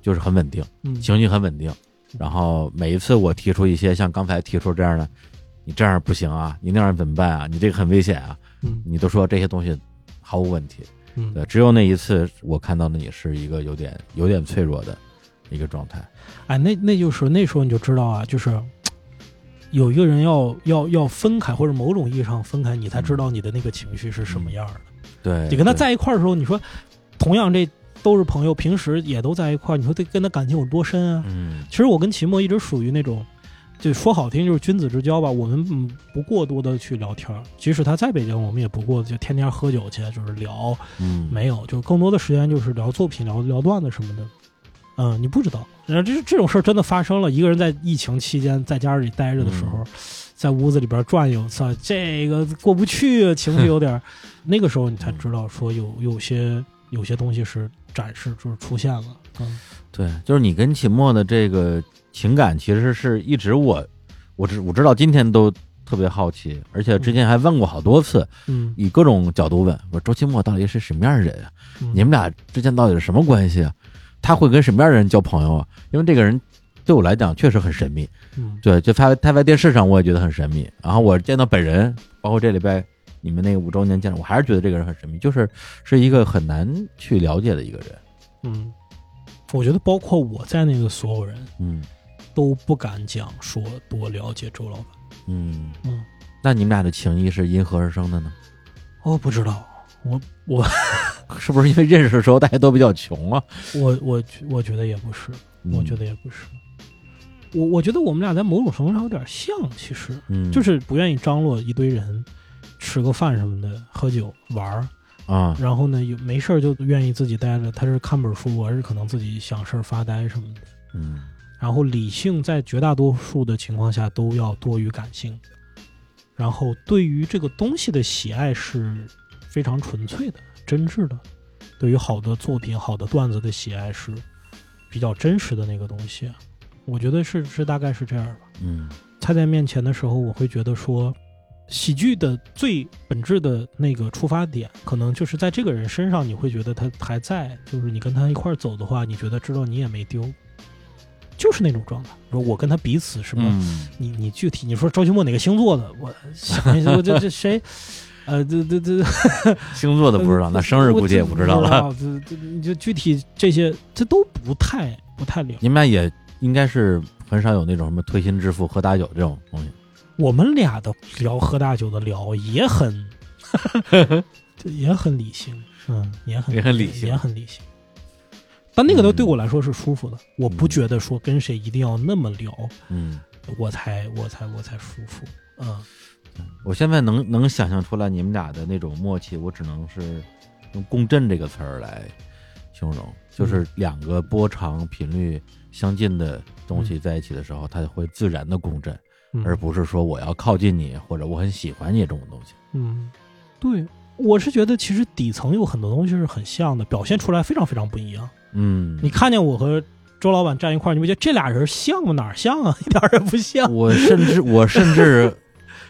就是很稳定，嗯，情绪很稳定。然后每一次我提出一些像刚才提出这样的，你这样不行啊，你那样怎么办啊？你这个很危险啊，嗯你都说这些东西毫无问题。嗯对，只有那一次我看到的你是一个有点有点脆弱的一个状态。哎，那那就是那时候你就知道啊，就是有一个人要要要分开，或者某种意义上分开，你才知道你的那个情绪是什么样的。对，你跟他，在一块儿的时候，你说同样这都是朋友，平时也都在一块儿，你说这跟他感情有多深啊？嗯其实我跟秦墨一直属于那种，就说好听就是君子之交吧。我们嗯不过多的去聊天儿，即使他在北京，我们也不过就天天喝酒去，就是聊，嗯，没有，就更多的时间就是聊作品、聊聊段子什么的。嗯，你不知道，然后这这种事儿真的发生了。一个人在疫情期间在家里待着的时候，在屋子里边转悠，操，这个过不去，情绪有点儿。那个时候你才知道说有有些有些东西是展示，就是出现了。嗯对，就是你跟秦墨的这个情感，其实是一直我我知我知道今天都特别好奇，而且之前还问过好多次，嗯，以各种角度问，我说周奇墨到底是什么样的人啊？嗯你们俩之间到底是什么关系啊？他会跟什么样的人交朋友啊？因为这个人对我来讲确实很神秘，嗯对，就他他在电视上我也觉得很神秘，然后我见到本人，包括这礼拜你们那个五周年见了，我还是觉得这个人很神秘，就是是一个很难去了解的一个人。嗯，我觉得包括我在内的所有人嗯都不敢讲说多了解周老板。嗯，嗯，那你们俩的情谊是因何而生的呢？我不知道，我我 是不是因为认识的时候大家都比较穷啊？我我我觉得也不是，嗯我觉得也不是。我我觉得我们俩在某种程度上有点像，其实嗯，就是不愿意张罗一堆人吃个饭什么的，喝酒玩儿，啊，然后呢有没事儿就愿意自己待着。他是看本书，我是可能自己想事儿发呆什么的。嗯然后理性在绝大多数的情况下都要多于感性，然后对于这个东西的喜爱是非常纯粹的、真挚的，对于好的作品、好的段子的喜爱是比较真实的那个东西。我觉得是是大概是这样吧。嗯菜在面前的时候，我会觉得说，喜剧的最本质的那个出发点，可能就是在这个人身上，你会觉得他还在，就是你跟他一块儿走的话，你觉得知道你也没丢，就是那种状态。说我跟他彼此什么，嗯你你具体你说周奇墨哪个星座的，我想一下，我这 这谁？呃，这这这 星座的不知道，那生日估计也不知道了。。这这你就具体这些，这都不太不太了。你们俩也应该是很少有那种什么推心置腹、喝大酒这种东西。我们俩的聊喝大酒的聊也很，就也很理性，嗯，也很也很理性也很理性。但那个都嗯对我来说是舒服的，我不觉得说跟谁一定要那么聊，嗯，我才我才我才舒服。嗯，我现在能能想象出来你们俩的那种默契，我只能是用“共振”这个词儿来形容，就是两个波长频率相近的东西在一起的时候，它会自然的共振，嗯而不是说我要靠近你或者我很喜欢你这种东西。嗯，对，我是觉得其实底层有很多东西是很像的，表现出来非常非常不一样。嗯，你看见我和周老板站一块儿，你不觉得这俩人像吗？哪儿像啊？一点儿也不像。我甚至我甚至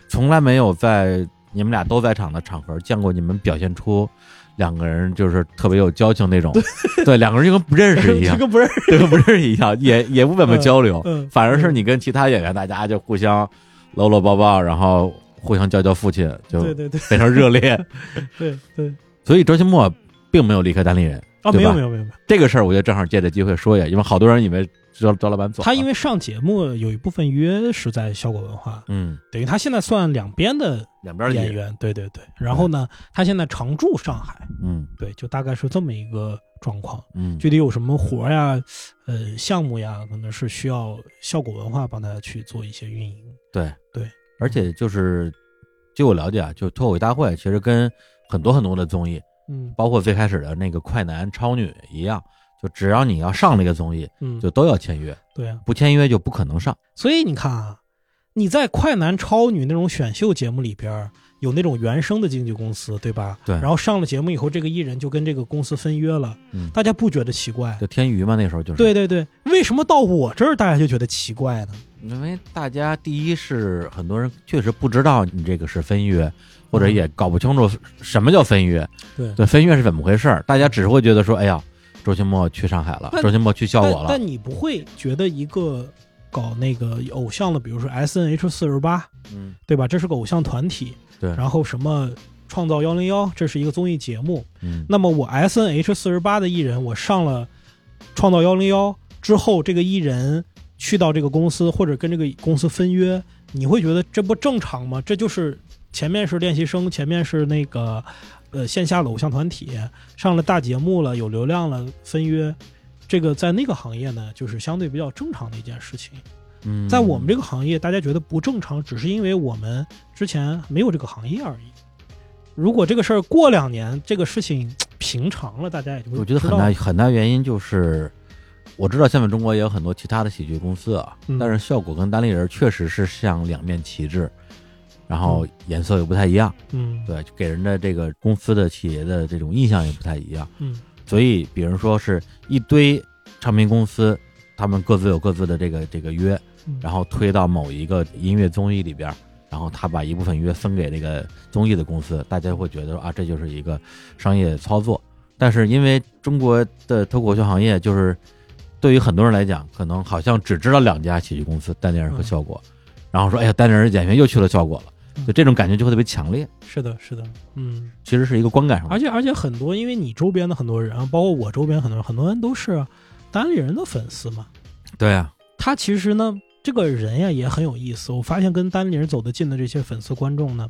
从来没有在你们俩都在场的场合见过你们表现出两个人就是特别有交情那种，对，两个人就跟不认识一样。这，个不是，对，跟不认识一样，也也不怎么交流，嗯，反而是你跟其他演员大家就互相搂搂抱抱，然后互相叫叫父亲，就对对对。非常热烈。对对。所以周奇墨并没有离开单立人啊，对吧？没有没有没有。没有，这个事儿，我觉得正好借这机会说一下，因为好多人以为赵赵老板走了，他因为上节目有一部分约是在效果文化，嗯。等于他现在算两边的两边的演员，对对。对。然后呢，他现在常驻上海，嗯。对，就大概是这么一个状况。嗯。具体有什么活呀，呃，项目呀，可能是需要效果文化帮他去做一些运营。对。对，而且就是据我了解啊，就脱口秀大会其实跟很多很多的综艺，嗯包括最开始的那个快男超女一样，就只要你要上那个综艺，嗯，就都要签约，对啊。不签约就不可能上。所以你看啊，你在快男超女那种选秀节目里边有那种原生的经纪公司，对吧？对然后上了节目以后，这个艺人就跟这个公司分约了，嗯大家不觉得奇怪？就天娱嘛，那时候就是对，对对，为什么到我这儿大家就觉得奇怪呢？因为大家第一是很多人确实不知道你这个是分约，或者也搞不清楚什么叫分约，对对，分约是怎么回事儿，大家只是会觉得说，哎呀，周奇墨去上海了，周奇墨去效果了，但但你不会觉得一个搞那个偶像的，比如说 S N H 四十八，嗯，对吧？这是个偶像团体，对然后什么创造幺零幺，这是一个综艺节目。嗯，那么我 S N H 四十八的艺人，我上了创造幺零幺之后，这个艺人去到这个公司或者跟这个公司分约，你会觉得这不正常吗？这就是前面是练习生，前面是那个呃线下的偶像团体，上了大节目了，有流量了，分约。这个在那个行业呢，就是相对比较正常的一件事情。嗯在我们这个行业，大家觉得不正常，只是因为我们之前没有这个行业而已。如果这个事儿过两年，这个事情 平常了，大家也就会我觉得很大很大原因就是，我知道现在中国也有很多其他的喜剧公司啊，嗯。但是效果跟单立人确实是像两面旗帜，然后颜色又不太一样，嗯。对，给人的这个公司的企业的这种印象也不太一样。嗯。所以，比如说是一堆唱片公司，他们各自有各自的这个这个约，嗯。然后推到某一个音乐综艺里边儿，然后他把一部分约分给这个综艺的公司，大家会觉得说啊，这就是一个商业操作。但是因为中国的脱口秀行业，就是对于很多人来讲，可能好像只知道两家喜剧公司，丹尼尔和嗯效果，然后说哎呀，丹尼尔演员又去了效果了，嗯就这种感觉就会特别强烈，是的，是的，嗯，其实是一个观感上而且而且很多，因为你周边的很多人啊，包括我周边很多人，很多人都是单立人的粉丝嘛。对啊，他其实呢，这个人呀也很有意思。我发现跟单立人走得近的这些粉丝观众呢，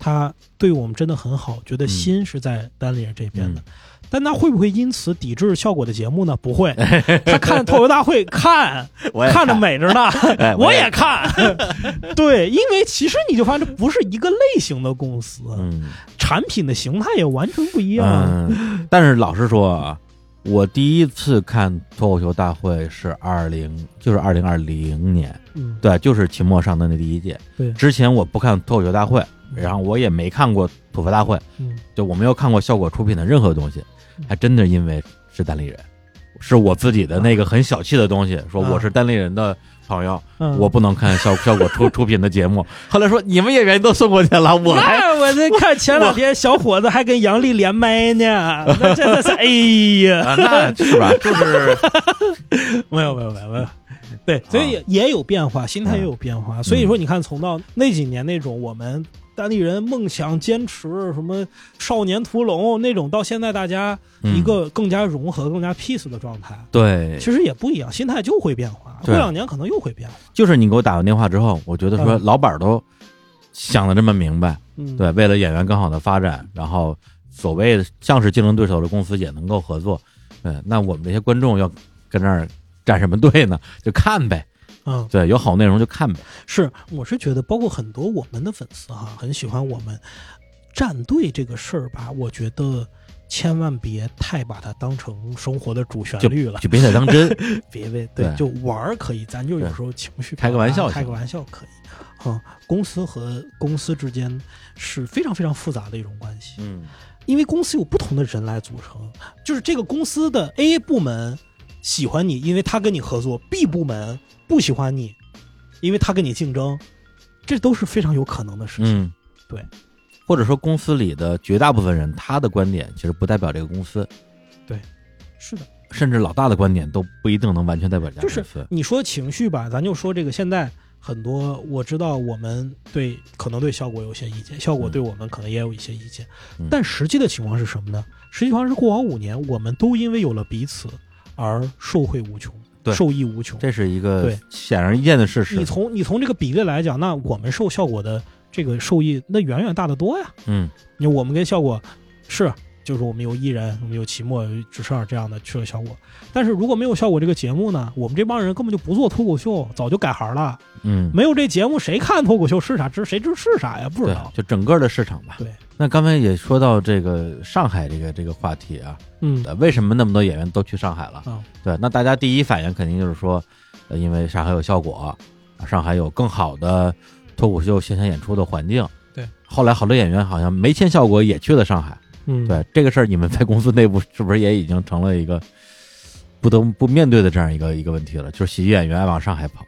他对我们真的很好，觉得心是在单立人这边的。嗯但他会不会因此抵制效果的节目呢？不会，他看脱口大会看 我也看。着美着呢，哎我也也。看。对，因为其实你就发现这不是一个类型的公司，嗯。产品的形态也完全不一样。嗯，但是老实说啊，我第一次看脱口秀大会是二零，就是二零二零年，嗯，对，就是秦末上的那第一届。对。之前我不看脱口秀大会，然后我也没看过吐槽大会，嗯。就我没有看过效果出品的任何东西。嗯，还真的因为是单立人，是我自己的那个很小气的东西，说啊我是单立人的朋友，嗯，我不能看效效果出出品的节目。后来说你们演员都送过去了，我还那我这看前两天小伙子还跟杨丽连麦呢，那真的是哎呀，啊，那是吧？就是 没有没有没有没有，对，所以也也有变化，心态也有变化。嗯所以说，你看，从到那几年那种我们单立人梦想坚持什么少年屠龙那种，到现在大家嗯一个更加融合、更加 peace 的状态，对，其实也不一样，心态就会变化，过两年可能又会变化。就是你给我打完电话之后，我觉得说嗯。老板都想的这么明白，嗯，对，为了演员更好的发展，然后所谓的像是竞争对手的公司也能够合作，对，那我们这些观众要跟那儿站什么队呢？就看呗，嗯，对，有好内容就看呗，是，我是觉得，包括很多我们的粉丝哈，很喜欢我们战队这个事儿吧，我觉得。千万别太把它当成生活的主旋律了，就别太当真，别别对，对就玩儿可以，咱就有时候情绪开个玩笑开个玩笑可以。啊、公司和公司之间是非常非常复杂的一种关系，嗯因为公司有不同的人来组成，就是这个公司的 A 部门喜欢你，因为他跟你合作；B 部门不喜欢你，因为他跟你竞争，这都是非常有可能的事情。嗯，对，或者说公司里的绝大部分人，他的观点其实不代表这个公司，对。是的，甚至老大的观点都不一定能完全代表这家就是你说情绪吧，咱就说这个现在很多，我知道我们对可能对效果有些意见，效果对我们可能也有一些意见，嗯。但实际的情况是什么呢？实际情况是过往五年，我们都因为有了彼此而受惠无穷，对受益无穷。这是一个对显而易见的事实你。从你从这个比例来讲，那我们受效果的这个受益那远远大得多呀。嗯你我们跟效果是，就是我们有艺人，我们有期末、有直少这样的去了效果。但是如果没有效果这个节目呢，我们这帮人根本就不做脱口秀，早就改行了。嗯，没有这节目，谁看脱口秀是啥？知谁知是啥呀？不知道，。就整个的市场吧。对，那刚才也说到这个上海这个这个话题啊，嗯呃为什么那么多演员都去上海了？啊，对，那大家第一反应肯定就是说，呃，因为上海有效果，啊上海有更好的脱口秀现场演出的环境。对，后来好多演员好像没签效果也去了上海。嗯，对这个事儿，你们在公司内部是不是也已经成了一个不得不面对的这样一个一个问题了？就是喜剧演员爱往上海跑。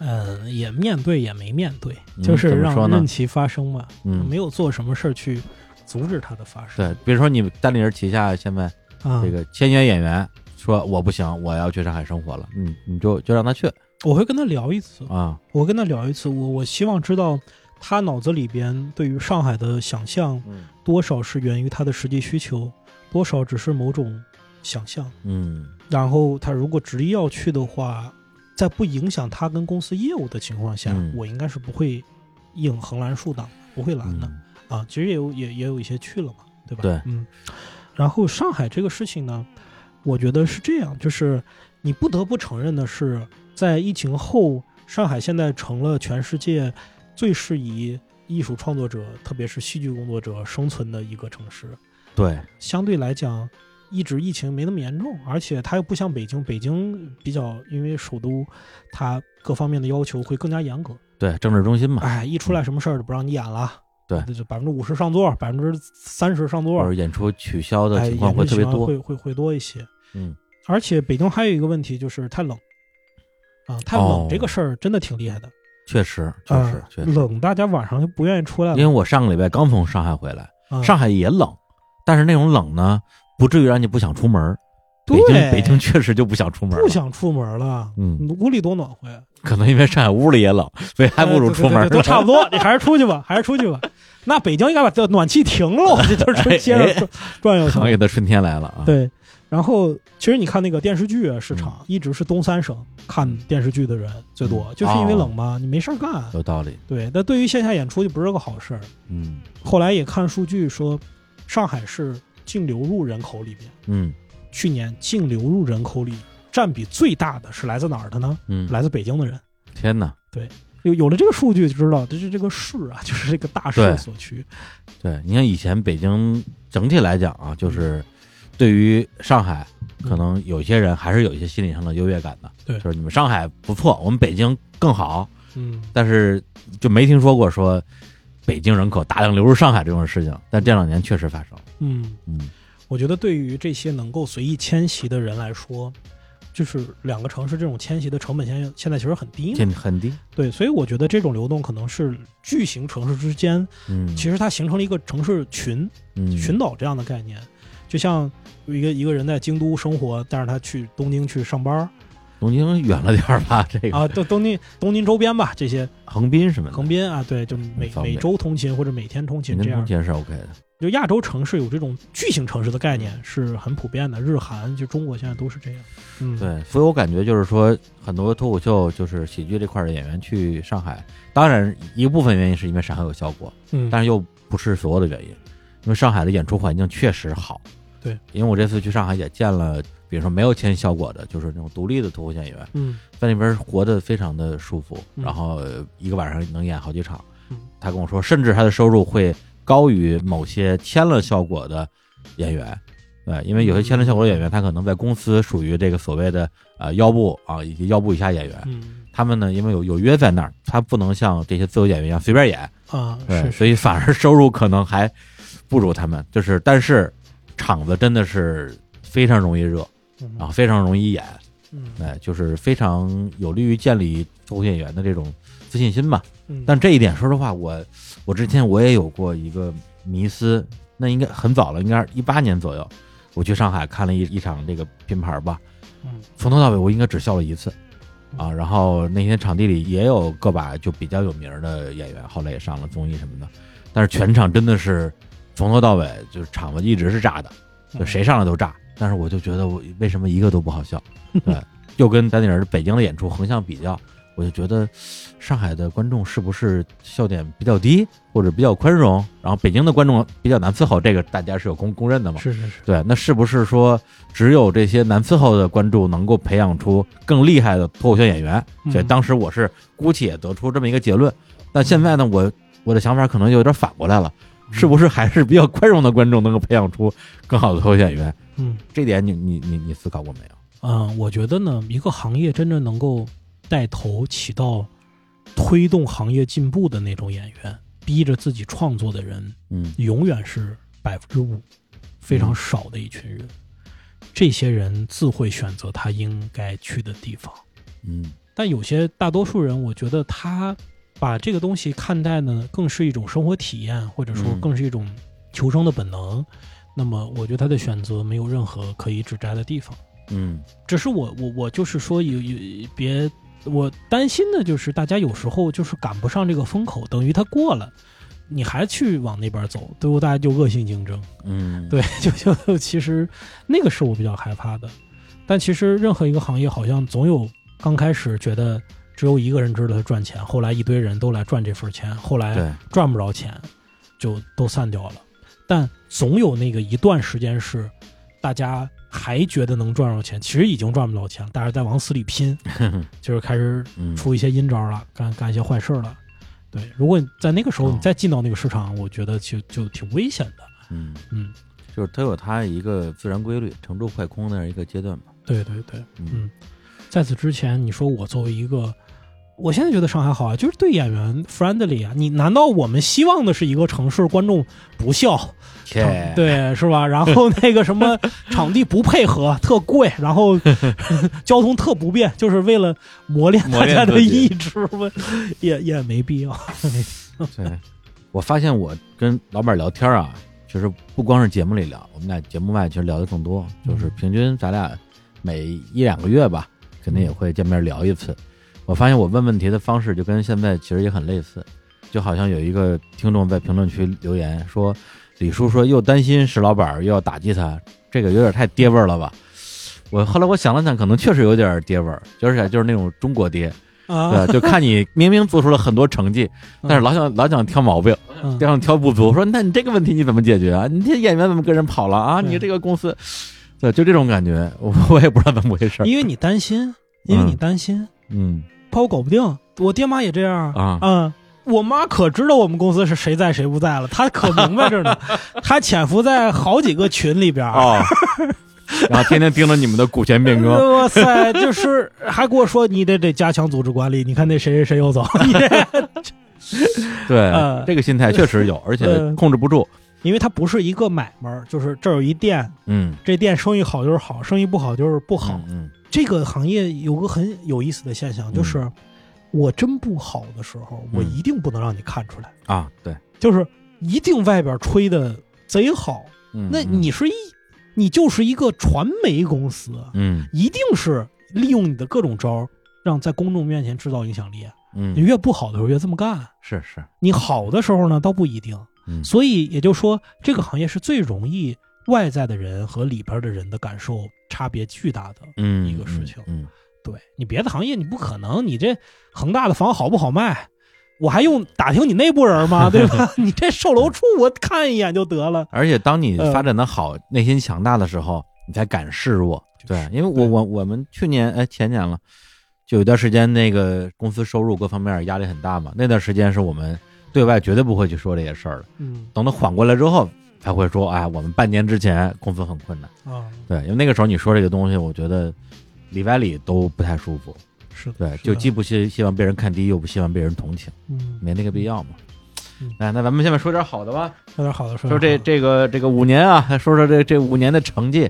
嗯，也面对也没面对，嗯就是让任其发生嘛，嗯，没有做什么事儿去阻止它的发生。对，比如说你单立人旗下现在啊，这个签约演员说我不行，我要去上海生活了，嗯，你就就让他去我会跟他聊一次，啊，我跟他聊一次，我我希望知道他脑子里边对于上海的想象嗯多少是源于他的实际需求，多少只是某种想象。嗯然后他如果执意要去的话，在不影响他跟公司业务的情况下，嗯我应该是不会硬横拦竖挡，不会拦的、嗯啊。其实也有也也有一些去了嘛，对吧？对嗯。然后上海这个事情呢，我觉得是这样，就是你不得不承认的是，在疫情后，上海现在成了全世界最适宜艺术创作者，特别是戏剧工作者生存的一个城市。对，相对来讲，一直疫情没那么严重，而且它又不像北京，北京比较因为首都，它各方面的要求会更加严格。对，政治中心嘛，哎，一出来什么事儿就不让你演了，对。那就百分之五十上座，百分之三十上座。或，者演出取消的哎，情况会特别多，会会会多一些。嗯，而且北京还有一个问题就是太冷，啊，太冷哦。这个事儿真的挺厉害的。确实确啊实确实，冷，大家晚上就不愿意出来了。因为我上个礼拜刚从上海回来，啊上海也冷，但是那种冷呢，不至于让你不想出门儿。北京对北京确实就不想出门儿，不想出门了，嗯，屋里多暖和呀。可能因为上海屋里也冷，所以还不如出门儿呃对对对都差不多。你还是出去吧，还是出去吧。那北京应该把这暖气停了，这就是出街上转转悠去。行业的春天来了啊！对，然后其实你看那个电视剧啊市场，一直是东三省看电视剧的人最多，嗯就是因为哦冷嘛，你没事儿干。有道理。对，那对于线下演出就不是个好事儿。嗯后来也看数据说，上海市净流入人口里边，嗯去年净流入人口里占比最大的是来自哪儿的呢？嗯，来自北京的人。天哪！有有了这个数据就知道，这是这个市啊，就是这个大势所趋。对，你看以前北京整体来讲啊，就是对于上海，可能有些人还是有一些心理上的优越感的。对就是你们上海不错，我们北京更好，嗯，但是就没听说过说北京人口大量流入上海这种事情。但这两年确实发生。嗯，嗯我觉得对于这些能够随意迁徙的人来说，就是两个城市这种迁徙的成本现在现在其实很低很低。对，所以我觉得这种流动可能是巨型城市之间，嗯，其实它形成了一个城市群、嗯群岛这样的概念。就像有一个一个人在京都生活，但是他去东京去上班东京远了点儿吧？这个啊，东东京东京周边吧，这些横滨什么的，横滨啊，对，就每每周通勤或者每天通勤这样您通。勤是 OK 的。就亚洲城市有这种巨型城市的概念是很普遍的，日韩就中国现在都是这样。嗯，，对，所以我感觉就是说，很多脱口秀就是喜剧这块儿的演员去上海，当然一部分原因是因为上海有效果，嗯，但是又不是所有的原因，因为上海的演出环境确实好。对，因为我这次去上海也见了，比如说没有签效果的，就是那种独立的脱口秀演员，嗯在那边活得非常的舒服，嗯然后一个晚上能演好几场嗯。他跟我说，甚至他的收入会高于某些签了效果的演员。对，因为有些签了效果的演员，他可能在公司属于这个所谓的呃腰部啊以及腰部以下演员，嗯他们呢因为有有约在那儿，他不能像这些自由演员一样随便演，啊，对，是所以反而收入可能还不如他们。就是，但是场子真的是非常容易热，嗯。然后非常容易演，嗯。哎，就是非常有利于建立脱口演员的这种自信心吧。嗯，但这一点，说实话，我我之前我也有过一个迷思，那应该很早了，应该是一八年左右，我去上海看了一一场这个拼盘吧，嗯。从头到尾我应该只笑了一次。啊，然后那天场地里也有个把就比较有名的演员，后来也上了综艺什么的，但是全场真的是从头到尾就是场子一直是炸的，嗯就谁上来都炸。但是我就觉得我为什么一个都不好笑，对，又跟丹尼尔北京的演出横向比较，我就觉得上海的观众是不是笑点比较低，或者比较宽容，然后北京的观众比较难伺候，这个大家是有公公认的嘛？是是是，对，那是不是说只有这些难伺候的观众能够培养出更厉害的脱口秀演员？嗯所以当时我是姑且得出这么一个结论。但现在呢，我我的想法可能有点反过来了，是不是还是比较宽容的观众能够培养出更好的脱口秀演员？嗯这点你你你你思考过没有？嗯，我觉得呢，一个行业真正能够带头起到推动行业进步的那种演员，逼着自己创作的人，嗯永远是百分之五，非常少的一群人。这些人自会选择他应该去的地方，嗯但有些大多数人，我觉得他把这个东西看待呢，更是一种生活体验，或者说嗯更是一种求生的本能。那么，我觉得他的选择没有任何可以指摘的地方。嗯只是我我我就是说有有别，我担心的就是大家有时候就是赶不上这个风口，等于他过了，你还去往那边走，最后大家就恶性竞争。嗯，对，就就其实那个是我比较害怕的。但其实任何一个行业好像总有刚开始觉得只有一个人知道他赚钱，后来一堆人都来赚这份钱，后来，赚不着钱，就都散掉了。但总有那个一段时间是大家还觉得能赚着钱，其实已经赚不着钱，但是在往死里拼，就是开始嗯出一些阴招了，干干一些坏事了。对，如果你在那个时候哦你再进到那个市场，我觉得就就挺危险的。嗯，嗯，就是它有它一个自然规律，成住坏空那样一个阶段嘛。对对对，嗯嗯，在此之前，你说我作为一个，我现在觉得上海好啊，就是对演员 friendly 啊。你难道我们希望的是一个城市观众不笑，对是吧？然后 那个什么场地不配合，特贵，然后 交通特不便，就是为了磨练大家的意志吗？也也没必要。对，我发现我跟老板聊天啊，就是不光是节目里聊，我们俩节目外其实聊的更多，就是嗯平均咱俩每一两个月吧，肯定也会见面聊一次。我发现我问问题的方式就跟现在其实也很类似，就好像有一个听众在评论区留言说：“李叔说又担心石老板又要打击他，这个有点太爹味儿了吧？我后来我想了想，可能确实有点爹味儿，就是就是那种中国爹，啊，对，就看你明明做出了很多成绩，但是老想老想挑毛病，嗯老想挑不足，说那你这个问题你怎么解决啊？你这演员怎么跟人跑了啊？你这个公司，对，就这种感觉，我 我也不知道怎么回事。因为你担心，因为你担心，嗯怕我搞不定。我爹妈也这样啊嗯。我妈可知道我们公司是谁在谁不在了，她可明白着呢。她潜伏在好几个群里边啊，哦，然后天天盯着你们的股权变更，哇塞，就是还跟我说你得得加强组织管理。你看那谁谁谁又走，对呃这个心态确实有，而且呃控制不住。因为它不是一个买卖，就是这有一店，嗯，这店生意好就是好，生意不好就是不好。嗯这个行业有个很有意思的现象，就是我真不好的时候，我嗯一定不能让你看出来，啊，对，就是一定外边吹的贼好，嗯那你是一，你就是一个传媒公司，嗯。一定是利用你的各种招，让在公众面前制造影响力。你嗯越不好的时候越这么干，是是，你好的时候呢倒不一定。嗯所以也就是说，这个行业是最容易外在的人和里边的人的感受差别巨大的。嗯一个事情嗯对你别的行业你不可能，你这恒大的房好不好卖，我还用打听你内部人吗？对吧？你这售楼处我看一眼就得了。而且当你呃发展的好，内心强大的时候，你才敢示弱。对，因为我我我们去年哎前年了，就有一段时间那个公司收入各方面压力很大嘛，那段时间是我们对外绝对不会去说这些事儿的。嗯等他缓过来之后，才会说，哎，我们半年之前公司很困难。啊，对，因为那个时候你说这个东西，我觉得里外里都不太舒服。是的，对，就既不希希望被人看低，又不希望被人同情，嗯，没那个必要嘛嗯。哎，那咱们下面说点好的吧，说点好的说说这这个这个五年啊，说说这这五年的成绩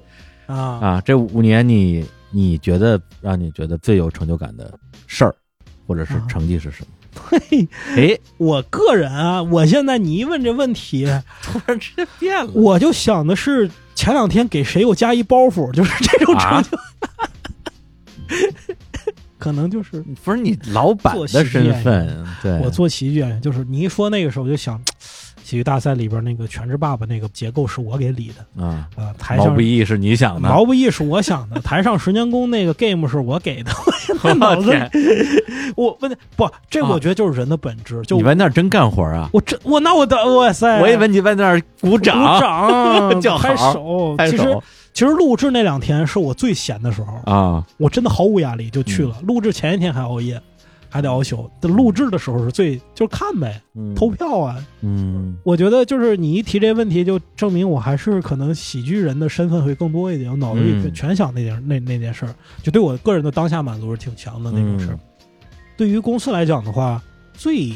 啊，啊，这五年你你觉得让你觉得最有成就感的事儿，或者是啊成绩是什么？嘿，哎，我个人啊，我现在你一问这问题，突然之间变了。我就想的是前两天给谁又加一包袱，就是这种啊？成就，可能就是不是你老板的身份，对，我做喜剧演员，就是你一说那个时候，我就想，喜剧大赛里边那个全职爸爸那个结构是我给理的啊，啊、台上毛不易是你想的，毛不易是我想的，台上十年功那个 game 是我给的，我问不，这啊我觉得就是人的本质，就你在那儿真干活啊？我真我那我的哇塞，我以为你在那儿鼓掌，鼓掌 叫好拍手，其实其实录制那两天是我最闲的时候，啊，我真的毫无压力就去了。录制前一天还熬夜，还得熬宿。但录制的时候是最就是看呗，嗯投票啊。嗯我觉得就是你一提这问题，就证明我还是可能喜剧人的身份会更多一点，我脑子里嗯全想那件那那件事儿，就对我个人的当下满足是挺强的那种事儿。嗯对于公司来讲的话，最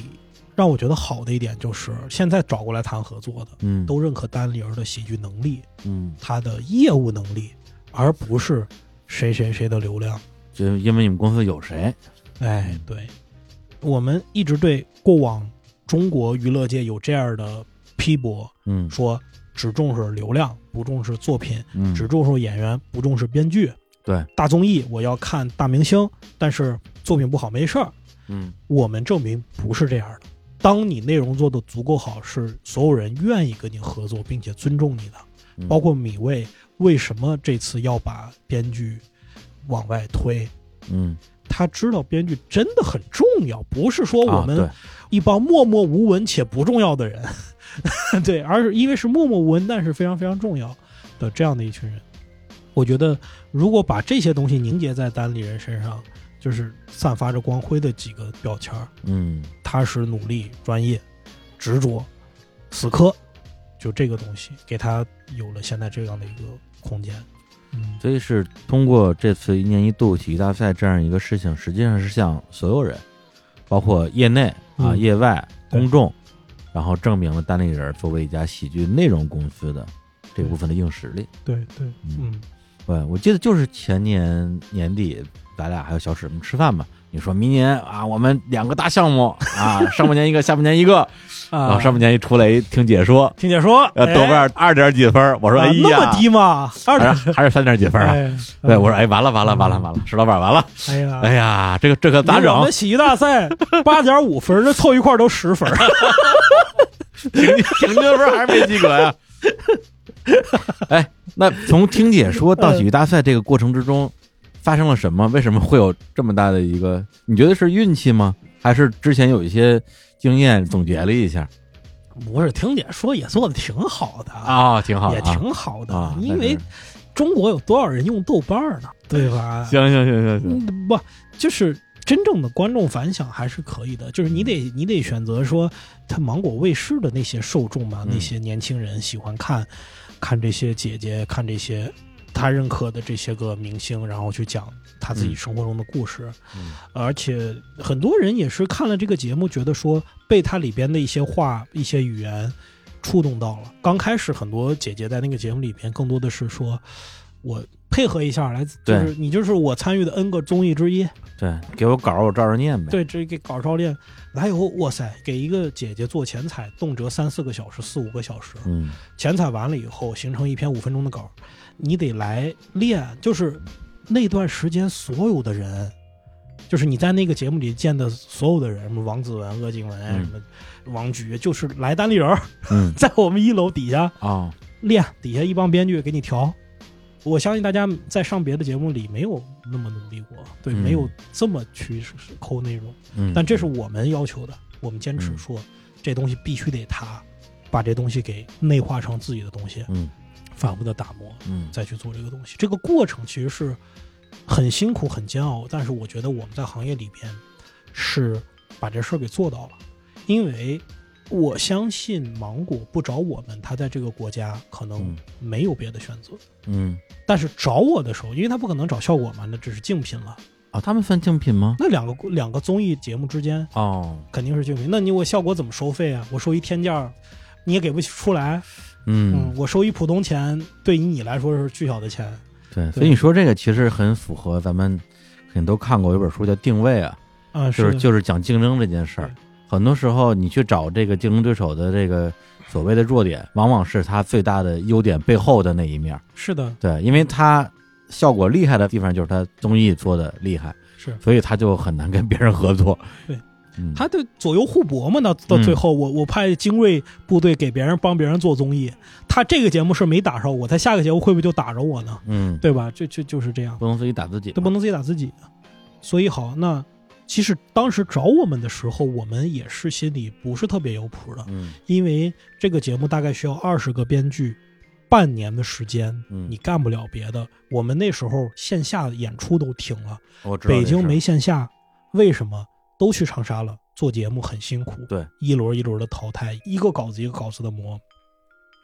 让我觉得好的一点就是现在找过来谈合作的，嗯，都认可单立人的喜剧能力，嗯，他的业务能力，而不是谁谁谁的流量。就因为你们公司有谁，哎，对，我们一直对过往中国娱乐界有这样的批驳，嗯说只重视流量，不重视作品，嗯，只重视演员，不重视编剧。对，大综艺我要看大明星，但是作品不好没事儿。嗯我们证明不是这样的。当你内容做的足够好，是所有人愿意跟你合作，并且尊重你的。嗯包括米未为什么这次要把编剧往外推？嗯，他知道编剧真的很重要，不是说我们一帮默默无闻且不重要的人，对，而是因为是默默无闻但是非常非常重要的这样的一群人。我觉得，如果把这些东西凝结在单立人身上，就是散发着光辉的几个标签儿：嗯踏实、努力、专业、执着、死磕，就这个东西给他有了现在这样的一个空间。嗯，所以是通过这次一年一度体育大赛这样一个事情，实际上是向所有人，包括业内啊、嗯业外公众，然后证明了单立人作为一家喜剧内容公司的这部分的硬实力。对对，嗯嗯对，我记得就是前年年底，咱俩还有小史们吃饭嘛。你说明年啊，我们两个大项目啊，上半年一个，下半年一个。然后啊，上半年一出来一听解说，听解说，呃，豆瓣二点几分，我说啊哎呀，那么低吗？二点还是三点几分啊？哎，对，我说哎，完了完了完了完了，石老板完了，哎呀，哎呀，这个这可咋整离我们？喜剧大赛 八点五分，这凑一块儿都十分。平平均分还是没及格呀。哎，那从听解说到喜剧大赛这个过程之中，发生了什么？为什么会有这么大的一个？你觉得是运气吗？还是之前有一些经验总结了一下不是听姐说也做的挺好的，啊？挺好的也啊，挺好的，啊，因为中国有多少人用豆瓣呢？对吧？行行行行行，嗯，不，就是真正的观众反响还是可以的，就是你得你得选择说，他芒果卫视的那些受众嘛，嗯那些年轻人喜欢看，看这些姐姐，看这些他认可的这些个明星，然后去讲他自己嗯。生活中的故事，嗯。而且很多人也是看了这个节目，觉得说被他里边的一些话、一些语言触动到了。刚开始很多姐姐在那个节目里边，更多的是说我配合一下来，就是你就是我参与的 N 个综艺之一，对，给我稿儿我照着念呗。对，这给稿照念。来以后，哇塞，给一个姐姐做前采，动辄三四个小时、四五个小时，嗯。前采完了以后，形成一篇五分钟的稿，你得来练。就是那段时间，所有的人，就是你在那个节目里见的所有的人，什么王子文、鄂靖文、嗯什么王菊，就是来单立人 在我们一楼底下哦练，底下一帮编剧给你调。我相信大家在上别的节目里没有那么努力过，对，嗯没有这么去抠内容。嗯，但这是我们要求的，我们坚持嗯说，这东西必须得他把这东西给内化成自己的东西，嗯反复的打磨，嗯再去做这个东西。这个过程其实是很辛苦、很煎熬，但是我觉得我们在行业里边是把这事儿给做到了，因为我相信芒果不找我们，他在这个国家可能嗯没有别的选择。嗯但是找我的时候，因为他不可能找效果嘛，那只是竞品了。哦，他们算竞品吗？那两个两个综艺节目之间哦，肯定是竞品。那你我效果怎么收费啊？我收一天价，你也给不出来。嗯嗯，我收一普通钱，对于你来说是巨小的钱。对，所以你说这个其实很符合咱们肯定都看过有本书叫《定位》啊，啊，就是就是讲竞争这件事儿。很多时候你去找这个竞争对手的这个所谓的弱点，往往是他最大的优点背后的那一面。是的，对，因为他效果厉害的地方就是他综艺做的厉害，是所以他就很难跟别人合作。对，嗯，他的左右互搏嘛。到到最后，我我派精锐部队给别人帮别人做综艺，他这个节目是没打着我，他下个节目会不会就打着我呢？嗯，对吧？就就就是这样，不能自己打自己都。不能自己打自己。所以好，那其实当时找我们的时候，我们也是心里不是特别有谱的，嗯因为这个节目大概需要二十个编剧，半年的时间，嗯你干不了别的。我们那时候线下演出都停了，北京没线下，为什么都去长沙了？做节目很辛苦，对，一轮一轮的淘汰，一个稿子一个稿子的磨，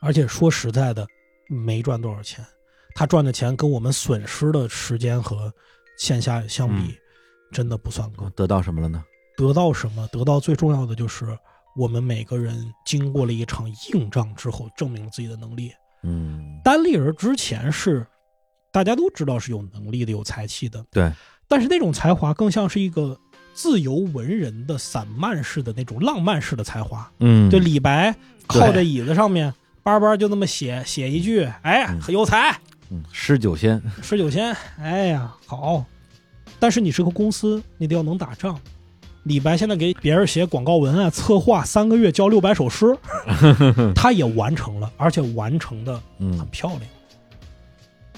而且说实在的，没赚多少钱。他赚的钱跟我们损失的时间和线下相比，嗯真的不算高。得到什么了呢？得到什么？得到最重要的就是我们每个人经过了一场硬仗之后，证明了自己的能力。嗯，单立人之前是大家都知道是有能力的、有才气的，对，但是那种才华更像是一个自由文人的散漫式的那种浪漫式的才华。嗯，就李白靠在椅子上面，叭叭就那么写写一句，哎嗯，有才，嗯诗酒仙，诗酒仙，哎呀，好。但是你是个公司，你得要能打仗。李白现在给别人写广告文案、策划，三个月交六百首诗，他也完成了，而且完成的很嗯漂亮。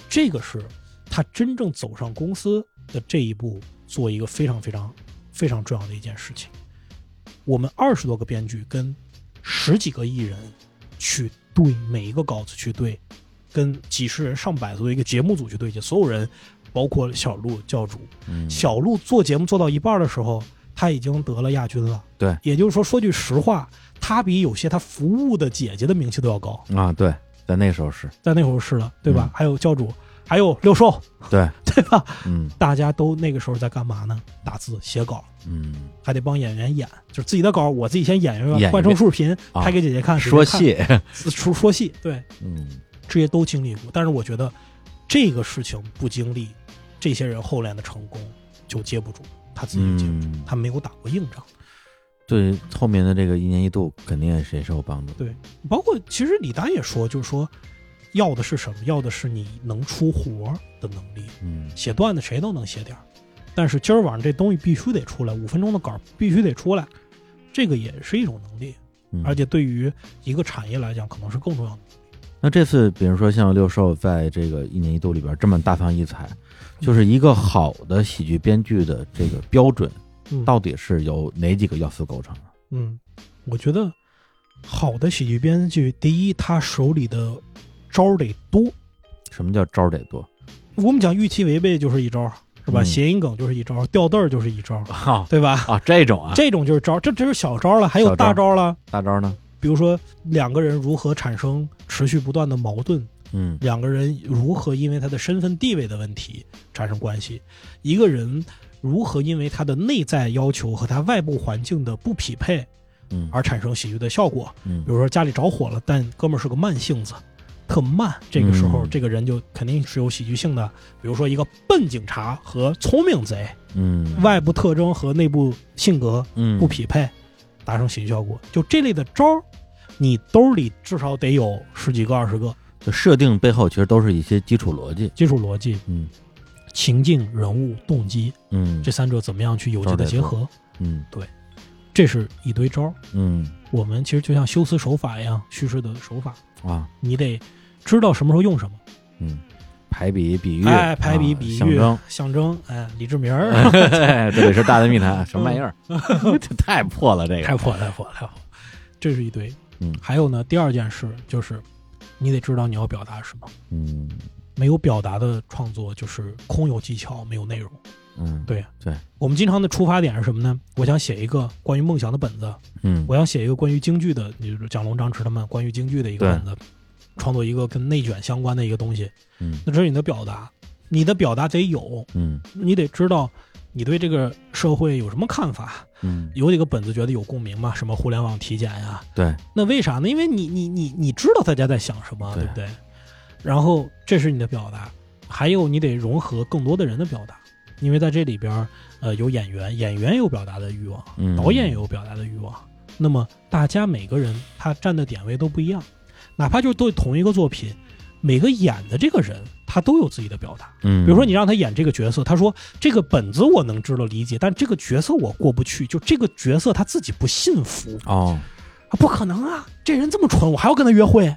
这个是他真正走上公司的这一步，做一个非常非常非常重要的一件事情。我们二十多个编剧跟十几个艺人去对每一个稿子去对，跟几十人、上百做一个节目组去对接，所有人，包括小鹿教主，嗯，小鹿做节目做到一半的时候，他已经得了亚军了。对，也就是说，说句实话，他比有些他服务的姐姐的名气都要高。啊，对，在那时候是在那时候是了，对吧？嗯还有教主，还有六兽，对，对吧？嗯。大家都那个时候在干嘛呢？打字、写稿，嗯，还得帮演员演，就是自己的稿，我自己先演一个，换成视频啊。拍给姐姐看，说戏，看。说说戏，对，嗯。这些都经历过。但是我觉得这个事情不经历，这些人后来的成功就接不住，他自己就接不住，嗯，他没有打过硬仗。对后面的这个一年一度肯定也是也是有帮助。对，包括其实李丹也说，就是说要的是什么？要的是你能出活儿的能力。嗯写段子谁都能写点儿，但是今儿晚上这东西必须得出来，五分钟的稿儿必须得出来，这个也是一种能力。嗯而且对于一个产业来讲，可能是更重要的。那这次，比如说像六兽在这个一年一度里边这么大放异彩，就是一个好的喜剧编剧的这个标准，嗯到底是由哪几个要素构成的？嗯，我觉得好的喜剧编剧，第一，他手里的招得多。什么叫招得多？我们讲预期违背就是一招，是吧？嗯谐音梗就是一招儿，掉凳儿就是一招 对吧？啊，这种啊，这种就是招，这只是小招了，还有大招儿了。大招呢？比如说两个人如何产生持续不断的矛盾，嗯两个人如何因为他的身份地位的问题产生关系，一个人如何因为他的内在要求和他外部环境的不匹配嗯而产生喜剧的效果。嗯比如说家里着火了，但哥们儿是个慢性子，特慢，这个时候、嗯这个人就肯定是有喜剧性的。比如说一个笨警察和聪明贼，嗯外部特征和内部性格嗯不匹配，达成喜剧效果。就这类的招儿，你兜里至少得有十几个、二十个。就设定背后其实都是一些基础逻辑。基础逻辑、嗯情境、人物、动机嗯这三者怎么样去有机的结合，嗯对这是一堆招儿。嗯我们其实就像修辞手法一样，叙事的手法，啊你得知道什么时候用什么。嗯，排比比喻，哎，排比、啊比喻、象征，象征，哎，李志明儿，这里是大内密谈，什么玩意儿？这太破了，这个太破了太破了太破了，这是一堆。嗯还有呢，第二件事就是，你得知道你要表达什么。嗯没有表达的创作就是空有技巧，没有内容。嗯，对对，我们经常的出发点是什么呢？我想写一个关于梦想的本子，嗯我想写一个关于京剧的，就是蒋龙、张弛他们关于京剧的一个本子，创作一个跟内卷相关的一个东西。嗯那这是你的表达，你的表达得有，嗯你得知道你对这个社会有什么看法。嗯，有几个本子觉得有共鸣嘛？什么互联网体检呀？对，那为啥呢？因为你你你你知道大家在想什么，对对不对？然后这是你的表达，还有你得融合更多的人的表达，因为在这里边儿，呃，有演员，演员有表达的欲望，嗯导演也有表达的欲望。那么大家每个人他站的点位都不一样，哪怕就是对同一个作品，每个演的这个人他都有自己的表达。嗯，比如说你让他演这个角色，他说这个本子我能知道理解，但这个角色我过不去，就这个角色他自己不信服。哦，啊，不可能啊！这人这么蠢，我还要跟他约会？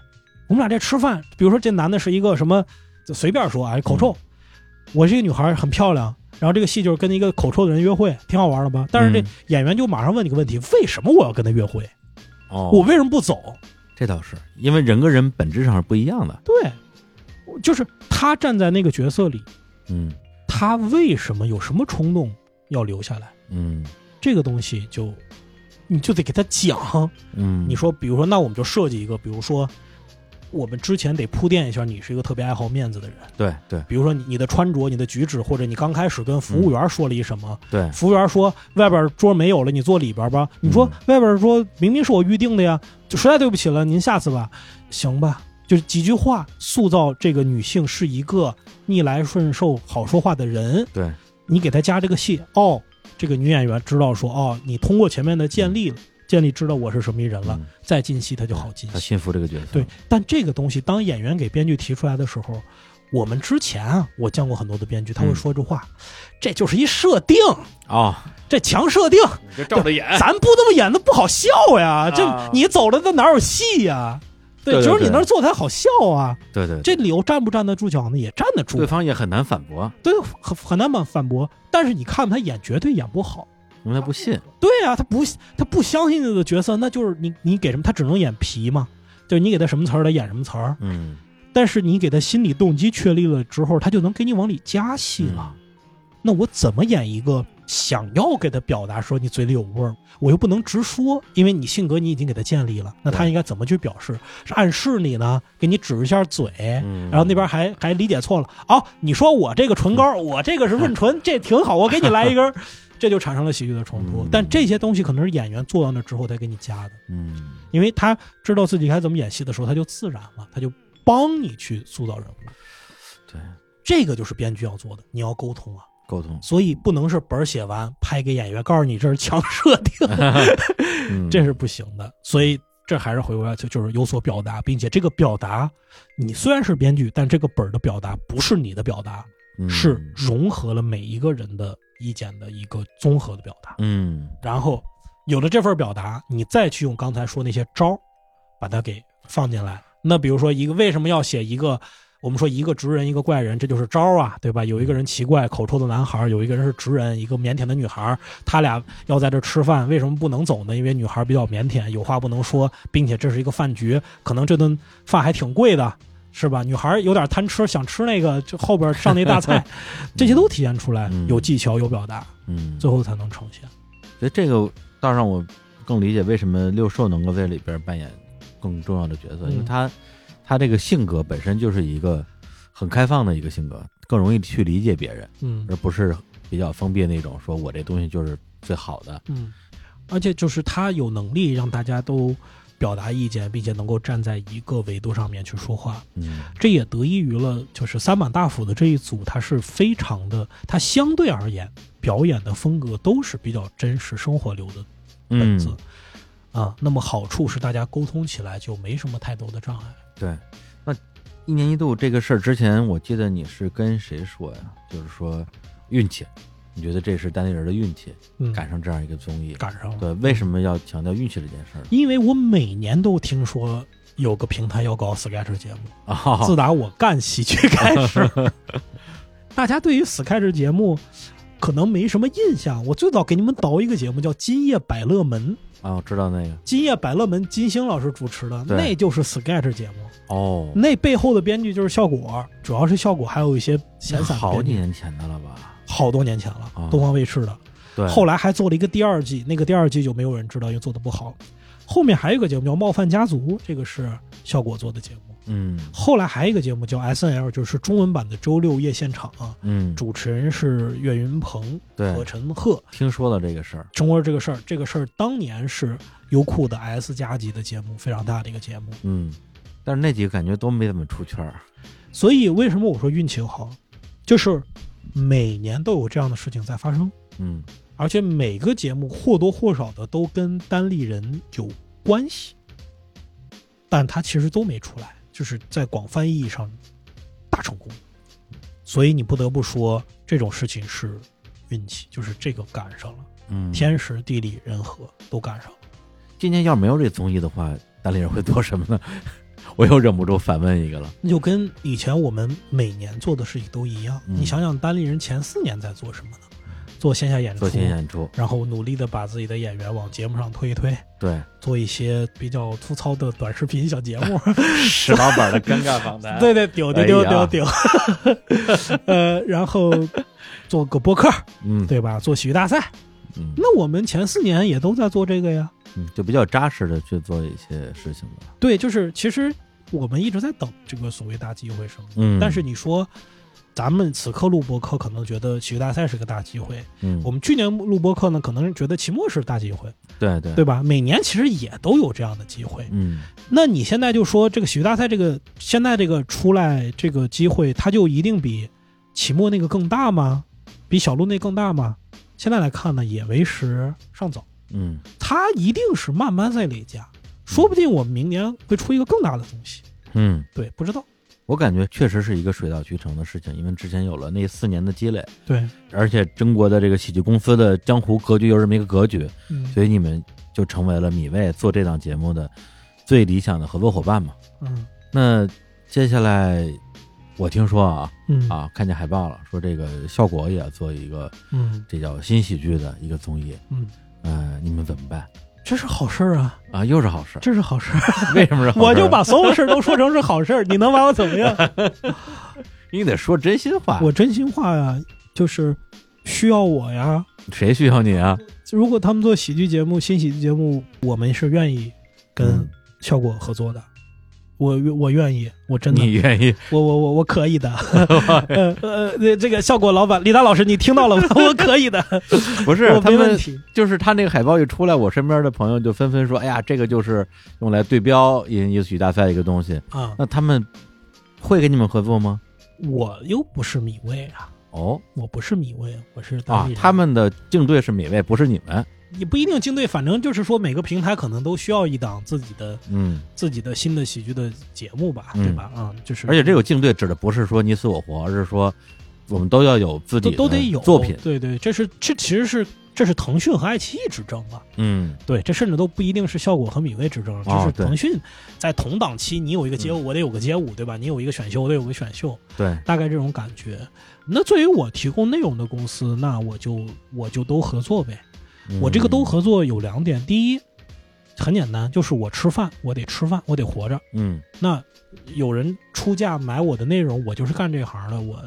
我们俩这吃饭，比如说这男的是一个什么，就随便说啊，口臭。我这个女孩很漂亮，然后这个戏就是跟一个口臭的人约会，挺好玩的吧？但是这嗯演员就马上问你个问题：为什么我要跟他约会？哦，我为什么不走？这倒是，因为人跟人本质上是不一样的。对，就是他站在那个角色里，嗯他为什么有什么冲动要留下来？嗯这个东西就你就得给他讲。嗯，你说，比如说，那我们就设计一个，比如说，我们之前得铺垫一下，你是一个特别爱好面子的人。对对比如说你你的穿着、你的举止，或者你刚开始跟服务员说了一什么，对，服务员说外边桌没有了，你坐里边吧。你说嗯外边桌明明是我预定的呀，就实在对不起了，您下次吧，行吧。就是几句话塑造这个女性是一个逆来顺受、好说话的人。对，你给她加这个戏，哦，这个女演员知道说，哦，你通过前面的建立了，建立知道我是什么一人了，嗯再进戏他就好进戏。他信服这个角色。对，但这个东西当演员给编剧提出来的时候，我们之前啊，我见过很多的编剧，他会嗯说这话，这就是一设定，哦，这强设定，你就照着演。咱不这么演的不好笑呀。这啊你走了，那哪有戏呀？对对只有你那儿做才好笑啊。对对，这理由站不站得住脚呢？也站得住对，方也很难反驳，对，很很难反反驳。但是你看他演，绝对演不好。因为他不信。对啊，他不他不相信这个角色，那就是你你给什么，他只能演皮嘛。就是你给他什么词儿，他演什么词儿。嗯，但是你给他心理动机确立了之后，他就能给你往里加戏了。那我怎么演一个想要给他表达说你嘴里有味儿，我又不能直说，因为你性格你已经给他建立了，那他应该怎么去表示？是暗示你呢？给你指一下嘴，嗯然后那边还还理解错了。哦，你说我这个唇膏，我这个是润唇，这挺好，我给你来一根儿，这就产生了喜剧的冲突嗯。但这些东西可能是演员做到那之后才给你加的。嗯因为他知道自己该怎么演戏的时候，他就自然了，他就帮你去塑造人物。对，这个就是编剧要做的，你要沟通啊，沟通，所以不能是本儿写完拍给演员，告诉你这是强设定，嗯这是不行的。所以这还是回过来就就是有所表达，并且这个表达，你虽然是编剧，但这个本儿的表达不是你的表达，嗯是融合了每一个人的意见的一个综合的表达。嗯然后有了这份表达，你再去用刚才说那些招儿，把它给放进来。那比如说一个为什么要写一个？我们说一个直人，一个怪人，这就是招儿啊，对吧？有一个人奇怪、口臭的男孩，有一个人是直人，一个腼腆的女孩，他俩要在这儿吃饭，为什么不能走呢？因为女孩比较腼腆，有话不能说，并且这是一个饭局，可能这顿饭还挺贵的，是吧？女孩儿有点贪吃，想吃那个，就后边上那大菜，这些都体现出来嗯，有技巧、有表达，嗯，最后才能呈现。所以这个倒让我更理解为什么六兽能够在里边扮演更重要的角色，嗯因为他他这个性格本身就是一个很开放的一个性格，更容易去理解别人，嗯而不是比较封闭那种，说我这东西就是最好的。嗯，而且就是他有能力让大家都表达意见，并且能够站在一个维度上面去说话。嗯这也得益于了，就是三板大斧的这一组，它是非常的，它相对而言表演的风格都是比较真实生活流的本嗯子、，啊。那么好处是大家沟通起来就没什么太多的障碍。对。那一年一度这个事儿之前，我记得你是跟谁说呀？就是说运气，你觉得这是单立人的运气嗯，赶上这样一个综艺？赶上了。对，为什么要强调运气这件事儿？因为我每年都听说有个平台要搞 sketch 节目，啊，自打我干喜剧开始，大家对于 sketch 节目可能没什么印象。我最早给你们导一个节目叫《今夜百乐门》，啊，我知道那个今夜百乐门金星老师主持的，对那就是 sketch 节目。哦，那背后的编剧就是效果，主要是效果，还有一些闲散好编剧几年前的了吧？好多年前了啊，东方卫视的。对，后来还做了一个第二季，那个第二季就没有人知道，因为做的不好。后面还有一个节目叫《冒犯家族》，这个是效果做的节目。嗯后来还有一个节目叫 S N L，就是中文版的周六夜现场啊，嗯，主持人是岳云鹏对和陈赫。听说了这个事儿，中国这个事儿，这个事儿当年是优酷的 S 加级的节目，非常大的一个节目。嗯，但是那几个感觉都没怎么出圈儿。所以为什么我说运气好，就是每年都有这样的事情在发生，嗯而且每个节目或多或少的都跟单立人有关系，但他其实都没出来，就是在广泛意义上大成功。所以你不得不说这种事情是运气，就是这个赶上了，嗯，天时地利人和都赶上了。今年要是没有这综艺的话，单立人会做什么呢？我又忍不住反问一个了。那 就跟以前我们每年做的事情都一样。嗯你想想，单立人前四年在做什么呢？做线下演出，做新演出，然后努力的把自己的演员往节目上推一推，对，做一些比较粗糙的短视频小节目。石老板的尴尬访谈 对对，丢丢丢丢丢。呃，然后做个播客，嗯，对吧？做喜剧大赛。嗯那我们前四年也都在做这个呀。嗯，就比较扎实的去做一些事情吧。对，就是其实我们一直在等这个所谓大机会什么的。嗯，但是你说，咱们此刻录播课可能觉得喜剧大赛是个大机会，嗯，我们去年录播课呢，可能觉得期末是大机会，对对对吧？每年其实也都有这样的机会。嗯那你现在就说这个喜剧大赛这个现在这个出来这个机会，它就一定比期末那个更大吗？比小鹿那更大吗？现在来看呢，也为时尚早，嗯它一定是慢慢在累加，说不定我们明年会出一个更大的东西。嗯，对，不知道。我感觉确实是一个水到渠成的事情，因为之前有了那四年的积累，对，而且中国的这个喜剧公司的江湖格局又是这么一个格局，嗯。所以你们就成为了米未做这档节目的最理想的合作伙伴嘛。嗯。那接下来我听说啊嗯。啊，看见海报了，说这个效果也要做一个嗯。这叫新喜剧的一个综艺，嗯，呃，你们怎么办这是好事儿啊，啊？又是好事儿，这是好事儿。为什么是好事？我就把所有事儿都说成是好事儿，你能把我怎么样？你得说真心话，我真心话呀，就是需要我呀。谁需要你啊？如果他们做喜剧节目、新喜剧节目，我们是愿意跟嗯效果合作的。我我愿意，我真的，你愿意？我我我我可以的。呃呃，这个效果老板李达老师，你听到了吗？我可以的，不是他们。就是他那个海报一出来，我身边的朋友就纷纷说：“哎呀，这个就是用来对标音艺术大赛一个东西。啊”，那他们会跟你们合作吗？我又不是米未啊，哦我不是米未，我是当地，人啊他们的竞对是米未，不是你们。也不一定竞对，反正就是说每个平台可能都需要一档自己的嗯，自己的新的喜剧的节目吧，嗯对吧？啊、就是而且这个竞对指的不是说你死我活，而是说我们都要有自己的都都得有作品。对对，这是这其实是这是腾讯和爱奇艺之争啊。嗯对，这甚至都不一定是效果和米未之争，就是腾讯在同档期，你有一个街舞，我得有个街舞，对吧？你有一个选秀，我得有个选秀，对，大概这种感觉。那作为我提供内容的公司，那我就我就都合作呗。我这个都嗯合作有两点，第一，很简单，就是我吃饭，我得吃饭，我得活着。嗯那有人出价买我的内容，我就是干这行的，我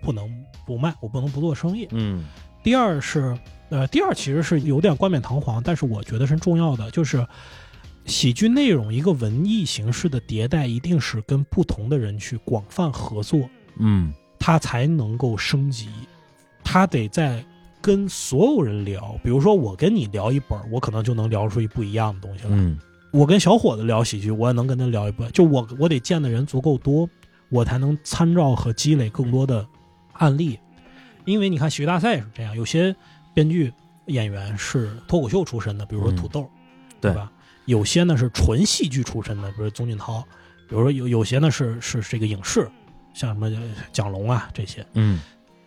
不能不卖，我不能不做生意。嗯第二是，呃，第二其实是有点冠冕堂皇，但是我觉得是重要的，就是喜剧内容一个文艺形式的迭代，一定是跟不同的人去广泛合作，嗯它才能够升级。它得在跟所有人聊，比如说我跟你聊一本儿，我可能就能聊出一不一样的东西来。嗯我跟小伙子聊喜剧，我也能跟他聊一本。就我我得见的人足够多，我才能参照和积累更多的案例。因为你看喜剧大赛也是这样，有些编剧演员是脱口秀出身的，比如说嗯土豆，对吧？有些呢是纯戏剧出身的，比如宗俊涛；比如说有有些呢是是这个影视，像什么呃蒋龙啊这些。嗯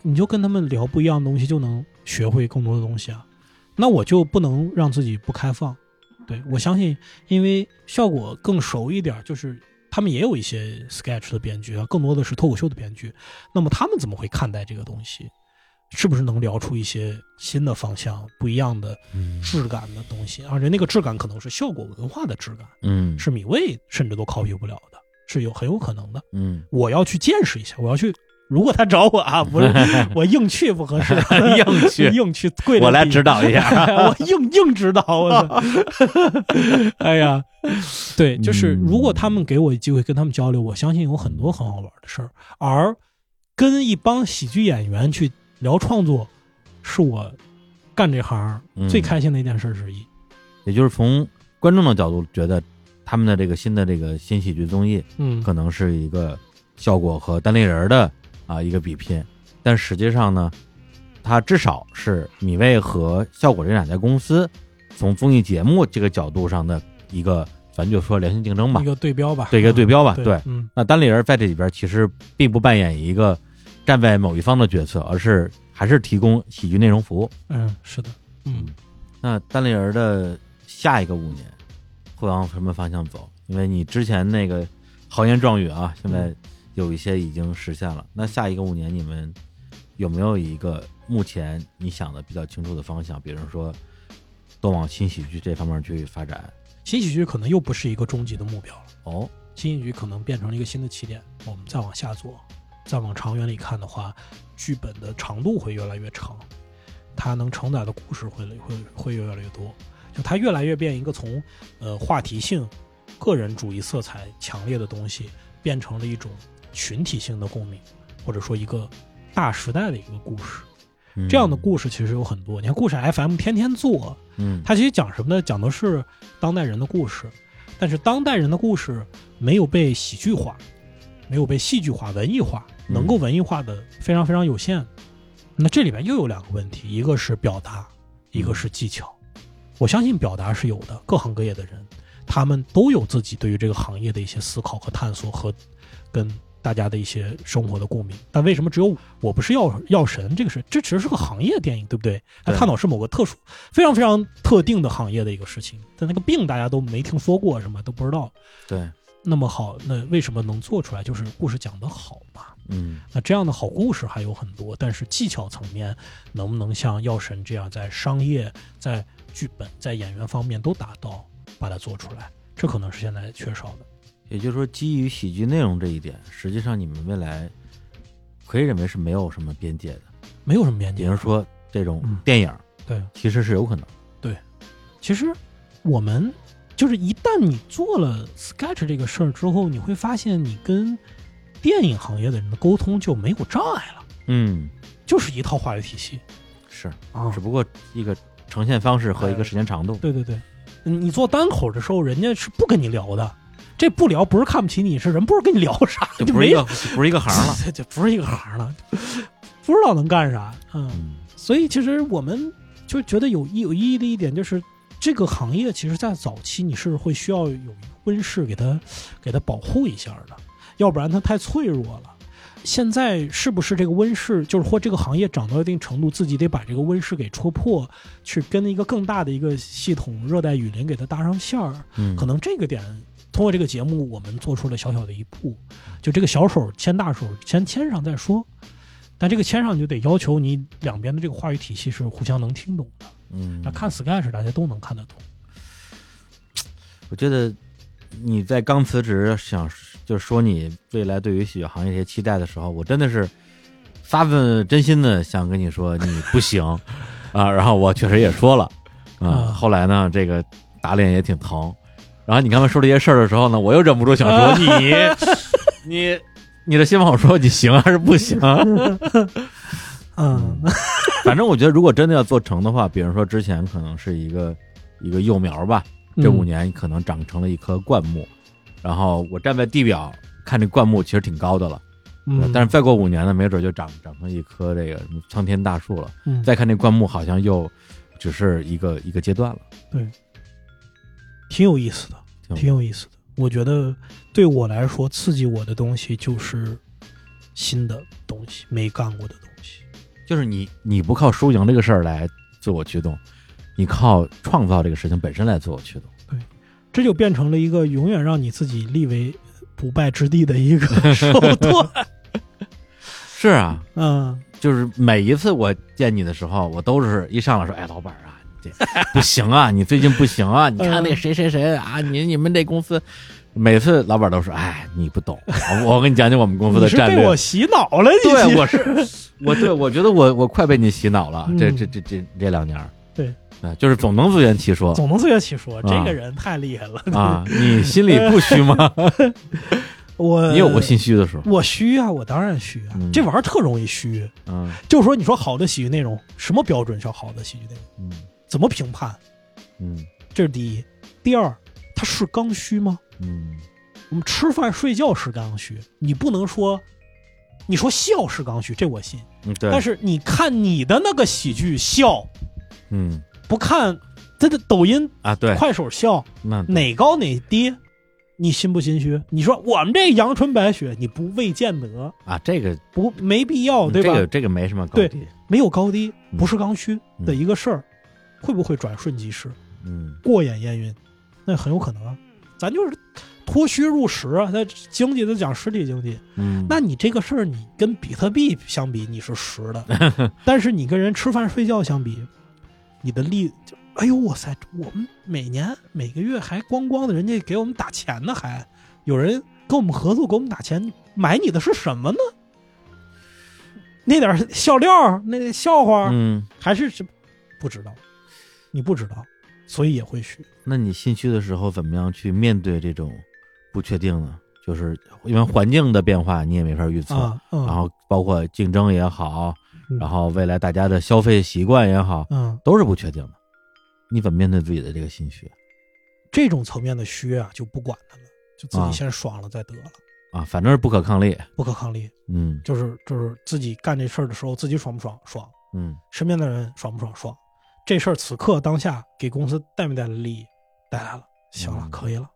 你就跟他们聊不一样的东西，就能学会更多的东西啊。那我就不能让自己不开放。对我相信，因为效果更熟一点，就是他们也有一些 sketch 的编剧啊，更多的是脱口秀的编剧。那么他们怎么会看待这个东西？是不是能聊出一些新的方向、不一样的嗯质感的东西？而且那个质感可能是效果文化的质感，嗯是米未甚至都 copy 不了的，是有很有可能的。嗯我要去见识一下，我要去。如果他找我啊，不是 我硬去不合适，硬去硬去跪着我来指导一下。我硬硬指导，我操！哎呀，对，就是嗯如果他们给我机会跟他们交流，我相信有很多很好玩的事儿。而跟一帮喜剧演员去聊创作，是我干这行嗯最开心的一件事之一。也就是从观众的角度觉得，他们的这个新的这个新喜剧综艺嗯，可能是一个效果和单立人儿的啊一个比拼，但实际上呢，它至少是米未和效果这两家公司从综艺节目这个角度上的一个，咱就说良性竞争吧一，个对标吧，对一个对标吧，嗯对。嗯那单立人在这里边其实并不扮演一个站在某一方的角色，而是还是提供喜剧内容服务。嗯，是的，嗯。那单立人的下一个五年会往什么方向走？因为你之前那个豪言壮语啊，现在有一些已经实现了。那下一个五年你们有没有一个目前你想的比较清楚的方向？比如说都往新喜剧这方面去发展？新喜剧可能又不是一个终极的目标了。哦，新喜剧可能变成了一个新的起点，我们再往下做，再往长远里看的话，剧本的长度会越来越长，它能承载的故事会会会越来越多，就它越来越变一个从呃话题性、个人主义色彩强烈的东西，变成了一种群体性的共鸣，或者说一个大时代的一个故事。嗯这样的故事其实有很多，你看故事 FM 天天做，嗯，它其实讲什么呢？讲的是当代人的故事，但是当代人的故事没有被喜剧化，没有被戏剧化、文艺化，嗯能够文艺化的非常非常有限。那这里边又有两个问题，一个是表达，一个是技巧。我相信表达是有的，各行各业的人，他们都有自己对于这个行业的一些思考和探索和跟大家的一些生活的共鸣。但为什么只有我不是药药神？这个事这其实是个行业电影，对不对？它对探讨是某个特殊、非常非常特定的行业的一个事情。但那个病大家都没听说过，什么都不知道。对，那么好，那为什么能做出来？就是故事讲得好嘛。嗯那这样的好故事还有很多，但是技巧层面能不能像药神这样，在商业、在剧本、在演员方面都达到，把它做出来，这可能是现在缺少的。也就是说，基于喜剧内容这一点，实际上你们未来可以认为是没有什么边界的。没有什么边界。比如说这种嗯电影，对，其实是有可能。对其实我们就是一旦你做了 sketch 这个事儿之后，你会发现你跟电影行业的人的沟通就没有障碍了，嗯，就是一套话语体系是，啊只不过一个呈现方式和一个时间长度。对对对，嗯你做单口的时候，人家是不跟你聊的。这不聊不是看不起你，是人不知道跟你聊啥，就不是一个不是一个行了。这这不是一个行了，不知道能干啥。嗯，嗯所以其实我们就觉得有意有意义的一点就是，这个行业其实在早期你是会需要有温室给它给它保护一下的，要不然它太脆弱了。现在是不是这个温室，就是或这个行业涨到一定程度，自己得把这个温室给戳破，去跟一个更大的一个系统热带雨林给它搭上线儿？嗯，可能这个点，通过这个节目，我们做出了小小的一步，就这个小手牵大手，先牵上再说。但这个牵上就得要求你两边的这个话语体系是互相能听懂的。嗯，那看 Sky 是大家都能看得懂。我觉得你在刚辞职想就是说你未来对于喜剧行业一些期待的时候，我真的是发自真心的想跟你说你不行 啊，然后我确实也说了啊，啊后来呢这个打脸也挺疼，然后你刚才说这些事儿的时候呢，我又忍不住想说你你你的新网友说你行还是不行？嗯。反正我觉得如果真的要做成的话，比如说之前可能是一个一个幼苗吧，这五年可能长成了一棵灌木，然后我站在地表看这灌木其实挺高的了，嗯，但是再过五年呢，没准就长长成一棵这个苍天大树了。嗯。再看这灌木，好像又只是一个一个阶段了，对。挺有意思的，挺挺有意思的。我觉得对我来说，刺激我的东西就是新的东西，没干过的东西。就是你你不靠输赢这个事儿来自我驱动，你靠创造这个事情本身来自我驱动。对这就变成了一个永远让你自己立为不败之地的一个 手段。是啊，嗯，就是每一次我见你的时候，我都是一上来说，哎，老板啊，不行啊，你最近不行啊，你看那个谁谁谁啊，你你们这公司，每次老板都说，哎，你不懂，我我跟你讲讲我们公司的战略被我。洗脑了，你对，我是我对我觉得我我快被你洗脑了，这嗯这这这这两年，对啊，就是总能自圆其说总能自圆其说，啊这个人太厉害了。啊，你心里不虚吗？我你有过心虚的时候？我虚啊，我当然虚啊，嗯这玩意儿特容易虚。嗯就是说，你说好的喜剧内容，什么标准叫好的喜剧内容？嗯怎么评判？嗯这是第一。第二，它是刚需吗？嗯我们吃饭睡觉是刚需，你不能说，你说笑是刚需，这我信。嗯，对，但是你看你的那个喜剧笑，嗯不看这的抖音、啊，对，快手笑，那哪高哪低，你心不心虚？你说我们这阳春白雪，你不未见得，啊，这个不没必要，对吧？这个这个没什么高对低，没有高低，嗯不是刚需的一个事儿，会不会转瞬即逝、嗯。过眼烟云？那很有可能啊。咱就是脱虚入实啊，那经济都讲实体经济，嗯，那你这个事儿，你跟比特币相比，你是实的，但是你跟人吃饭睡觉相比，你的利就，哎呦哇塞，我们每年每个月还光光的，人家给我们打钱呢，还。有人跟我们合作给我们打钱，买你的是什么呢？那点儿笑料儿，那笑话，嗯，还是是不知道，你不知道，所以也会虚。那你心虚的时候怎么样去面对这种不确定呢？就是因为环境的变化你也没法预测，啊，嗯，然后包括竞争也好，嗯然后未来大家的消费习惯也好，嗯，都是不确定的。你怎么面对自己的这个心虚这种层面的虚啊，就不管它了，就自啊己先爽了再得了，啊？反正是不可抗力。不可抗力。嗯就是就是自己干这事儿的时候，自己爽不爽？爽。嗯身边的人爽不爽？爽。这事儿此刻当下给公司带没带来利益？带来了，行了，嗯可以了。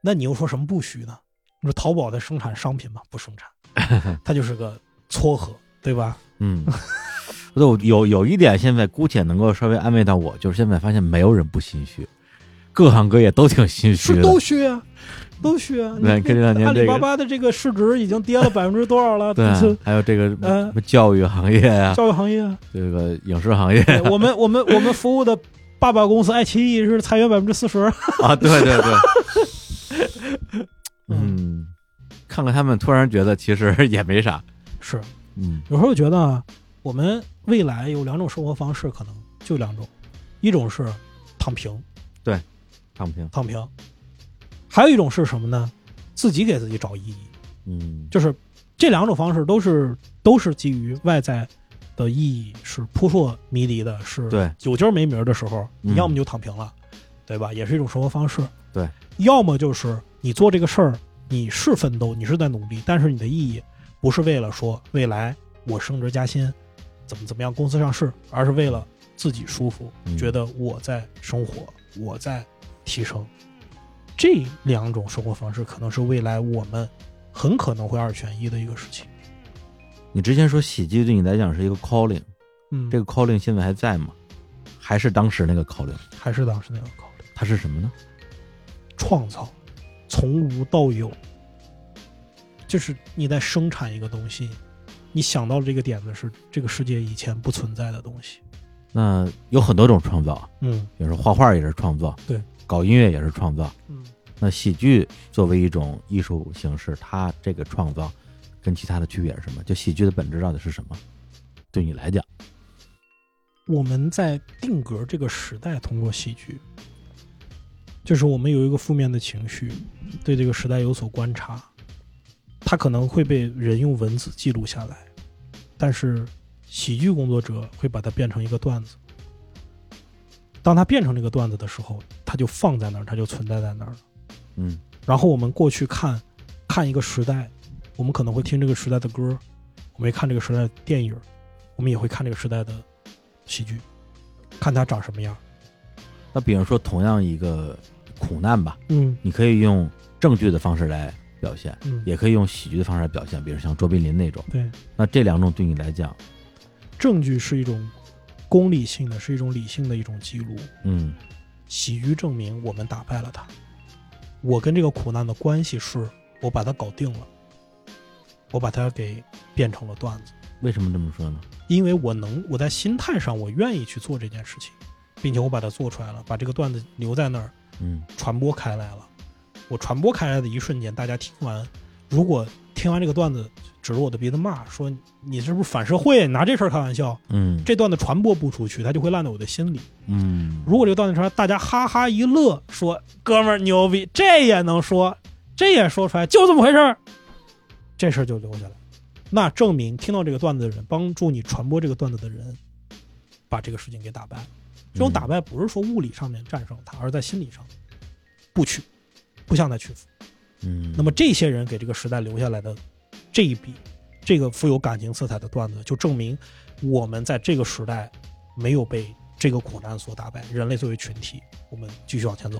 那你又说什么不虚呢？你说淘宝在生产商品吗？不生产，它就是个撮合，对吧？嗯。有有有一点，现在姑且能够稍微安慰到我，就是现在发现没有人不心虚，各行各业都挺心虚的。是都虚啊，都虚啊。对你这两年这个阿里巴巴的这个市值已经跌了百分之多少了？对啊，还有这个呃什么教育行业啊、教育行业啊，这个影视行业对我们我们我们服务的爸爸公司爱奇艺是裁员百分之四十。啊，对对对，嗯，看看他们，突然觉得其实也没啥，是，嗯有时候觉得啊，我们未来有两种生活方式，可能就两种，一种是躺平，躺平，躺平，还有一种是什么呢？自己给自己找意义，嗯。就是这两种方式都是都是基于外在的意义是扑朔迷离的，是对。有今儿没名儿的时候，嗯。你要么就躺平了，对吧？也是一种生活方式。对，要么就是你做这个事儿，你是奋斗，你是在努力，但是你的意义不是为了说未来我升职加薪，怎么怎么样，公司上市，而是为了自己舒服，嗯。觉得我在生活，我在提升。这两种生活方式可能是未来我们很可能会二选一的一个事情。你之前说喜剧对你来讲是一个 calling，嗯，这个 calling 现在还在吗？还是当时那个 calling？还是当时那个 calling？，它是什么呢？创造，从无到有，就是你在生产一个东西，你想到了这个点子是这个世界以前不存在的东西，那有很多种创造，嗯比如说画画也是创造，对，搞音乐也是创造。嗯，那喜剧作为一种艺术形式，它这个创造跟其他的区别是什么？就喜剧的本质到底是什么？对你来讲，我们在定格这个时代，通过喜剧，就是我们有一个负面的情绪，对这个时代有所观察，它可能会被人用文字记录下来，但是喜剧工作者会把它变成一个段子。当它变成这个段子的时候，它就放在那儿，它就存在在那儿了。嗯然后我们过去看看一个时代，我们可能会听这个时代的歌，我们会看这个时代的电影，我们也会看这个时代的喜剧，看它长什么样。那比如说同样一个苦难吧，嗯你可以用正剧的方式来表现，嗯，也可以用喜剧的方式来表现，比如像卓别林那种。对，那这两种对你来讲，证据是一种功利性的，是一种理性的一种记录。嗯喜剧证明我们打败了他，我跟这个苦难的关系是我把它搞定了，我把它给变成了段子。为什么这么说呢？因为我能，我在心态上我愿意去做这件事情，并且我把它做出来了，把这个段子留在那儿嗯传播开来了。我传播开来的一瞬间，大家听完，如果听完这个段子指着我的鼻子骂说你是不是反社会，拿这事儿开玩笑，嗯这段子传播不出去，它就会烂在我的心里。嗯，如果这个段子出来，大家哈哈一乐，说哥们儿牛逼，这也能说，这也说出来，就这么回事儿，这事儿就留下来。那证明听到这个段子的人，帮助你传播这个段子的人，把这个事情给打败。这种打败不是说物理上面战胜他，而是在心理上不屈，不向他屈服。嗯，那么这些人给这个时代留下来的这一笔，这个富有感情色彩的段子，就证明我们在这个时代没有被这个苦难所打败。人类作为群体，我们继续往前走。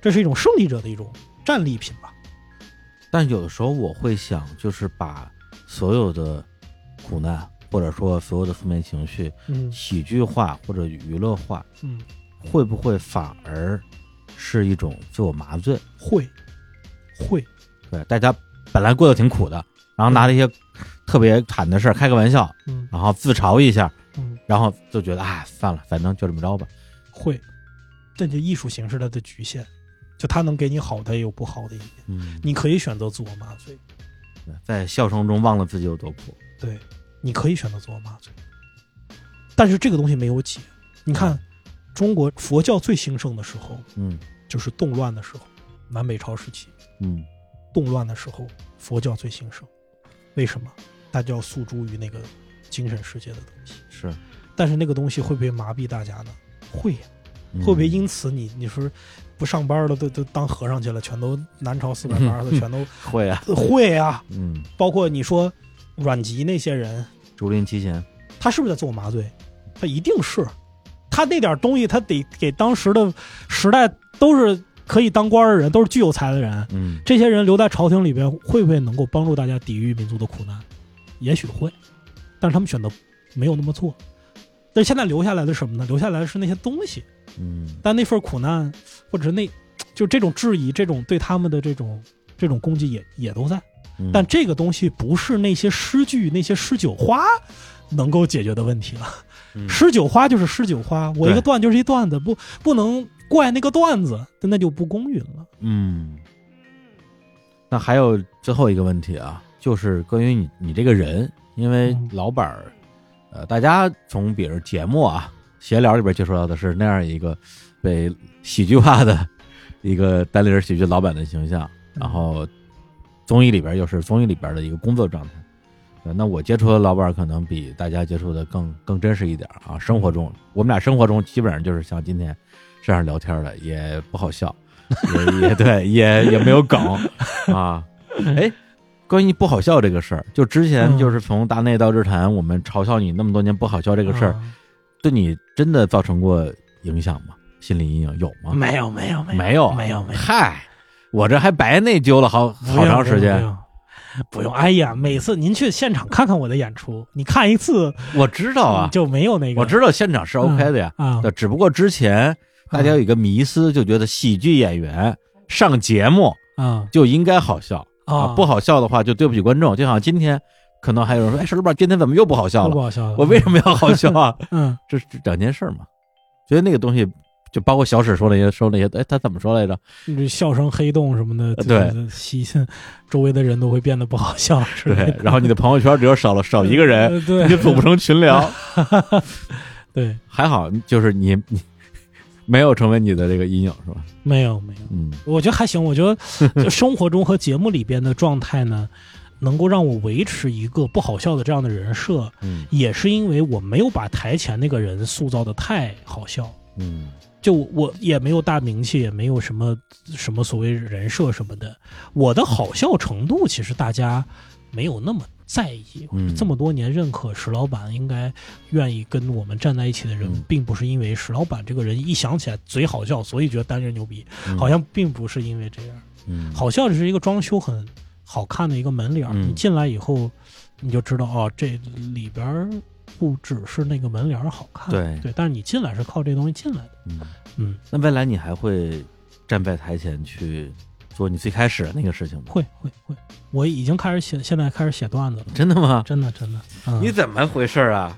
这是一种胜利者的一种战利品吧？但有的时候我会想，就是把所有的苦难，或者说所有的负面情绪，嗯喜剧化或者娱乐化，嗯，会不会反而是一种自我麻醉？会会，对，大家本来过得挺苦的，然后拿了一些特别惨的事儿开个玩笑，嗯。然后自嘲一下，嗯。然后就觉得哎，算了，反正就这么着吧。会，这就艺术形式它的局限，就它能给你好的，也有不好的一面。嗯，你可以选择自我麻醉，在笑声中忘了自己有多苦。对，你可以选择自我麻醉，但是这个东西没有解。你看，中国佛教最兴盛的时候，嗯。就是动乱的时候，南北朝时期，嗯动乱的时候，佛教最兴盛。为什么？大家要诉诸于那个精神世界的东西，是，但是那个东西会不会麻痹大家呢？会会不会因此你你说不上班了，都都当和尚去了，全都南朝四百八的，全都会啊？会啊？嗯，包括你说阮籍那些人，竹林七贤，他是不是在自我麻醉？他一定是，他那点东西，他得给当时的时代都是可以当官的人，都是巨有才的人。嗯这些人留在朝廷里边，会不会能够帮助大家抵御民族的苦难？也许会，但是他们选择没有那么做。但是现在留下来的什么呢？留下来的是那些东西，嗯但那份苦难，或者是那，就这种质疑，这种对他们的这种这种攻击也也都在。嗯，但这个东西不是那些诗句、那些诗酒花能够解决的问题了。嗯诗酒花就是诗酒花，我一个段就是一段子，不不能怪那个段子，那就不公允了。嗯，那还有最后一个问题啊，就是关于你你这个人，因为嗯老板儿，呃，大家从比如节目啊、闲聊里边接触到的是那样一个被喜剧化的一个单立人喜剧老板的形象，然后综艺里边又是综艺里边的一个工作状态。呃那我接触的老板可能比大家接触的更更真实一点啊。生活中，我们俩生活中基本上就是像今天这样聊天的，也不好笑，也也对，也也没有梗啊。哎，关于不好笑这个事儿，就之前嗯就是从大内到日坛，我们嘲笑你那么多年不好笑这个事儿，啊对你真的造成过影响吗？心理阴影有吗？没有没有没有没有，没有，嗨，我这还白内疚了好好长时间。。不用不用。哎呀，每次您去现场看看我的演出，你看一次我知道啊，就没有那个。我知道现场是 OK 的呀，啊，只不过之前大家有一个迷思，就觉得喜剧演员上节目啊就应该好笑啊，不好笑的话就对不起观众。就好像今天可能还有人说，哎，石老板今天怎么又不好笑了？不好笑了，我为什么要好笑啊？嗯，这是两件事嘛。觉得那个东西，就包括小史说那些说那些，哎，他怎么说来着？这笑声黑洞什么的，对，吸周围的人都会变得不好笑，对。然后你的朋友圈只有少了少一个人，对，你就组不成群聊。对，还好，就是你你没有成为你的这个阴影是吧？没有没有，嗯，我觉得还行。我觉得 生活中和节目里边的状态呢，能够让我维持一个不好笑的这样的人设，嗯，也是因为我没有把台前那个人塑造的太好笑，嗯，就我也没有大名气，也没有什么什么所谓人设什么的，我的好笑程度其实大家没有那么在意。嗯，这么多年认可石老板，应该愿意跟我们站在一起的人，并不是因为石老板这个人一想起来嘴好笑，所以觉得单人牛逼，好像并不是因为这样。嗯，好笑只是一个装修很。好看的一个门脸儿，你进来以后，你就知道哦，这里边不只是那个门脸儿好看，对对，但是你进来是靠这东西进来的，嗯嗯。那未来你还会站在台前去做你最开始的那个事情吗？会会会，我已经开始写，现在开始写段子了。真的吗？真的真的。你怎么回事啊？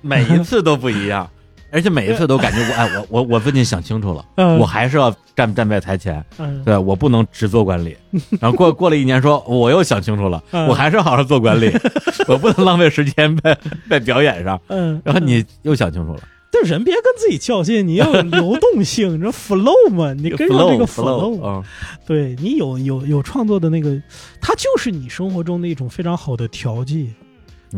每一次都不一样。而且每一次都感觉我哎我我我最近想清楚了，我还是要站站在台前，对我不能只做管理。然后过过了一年，说我又想清楚了，我还是好好做管理，我不能浪费时间在在表演上。嗯，然后你又想清楚了，但人别跟自己较劲，你要有流动性，你说 flow 嘛，你 跟上这个 flow，对你有有有创作的那个，它就是你生活中的一种非常好的调剂。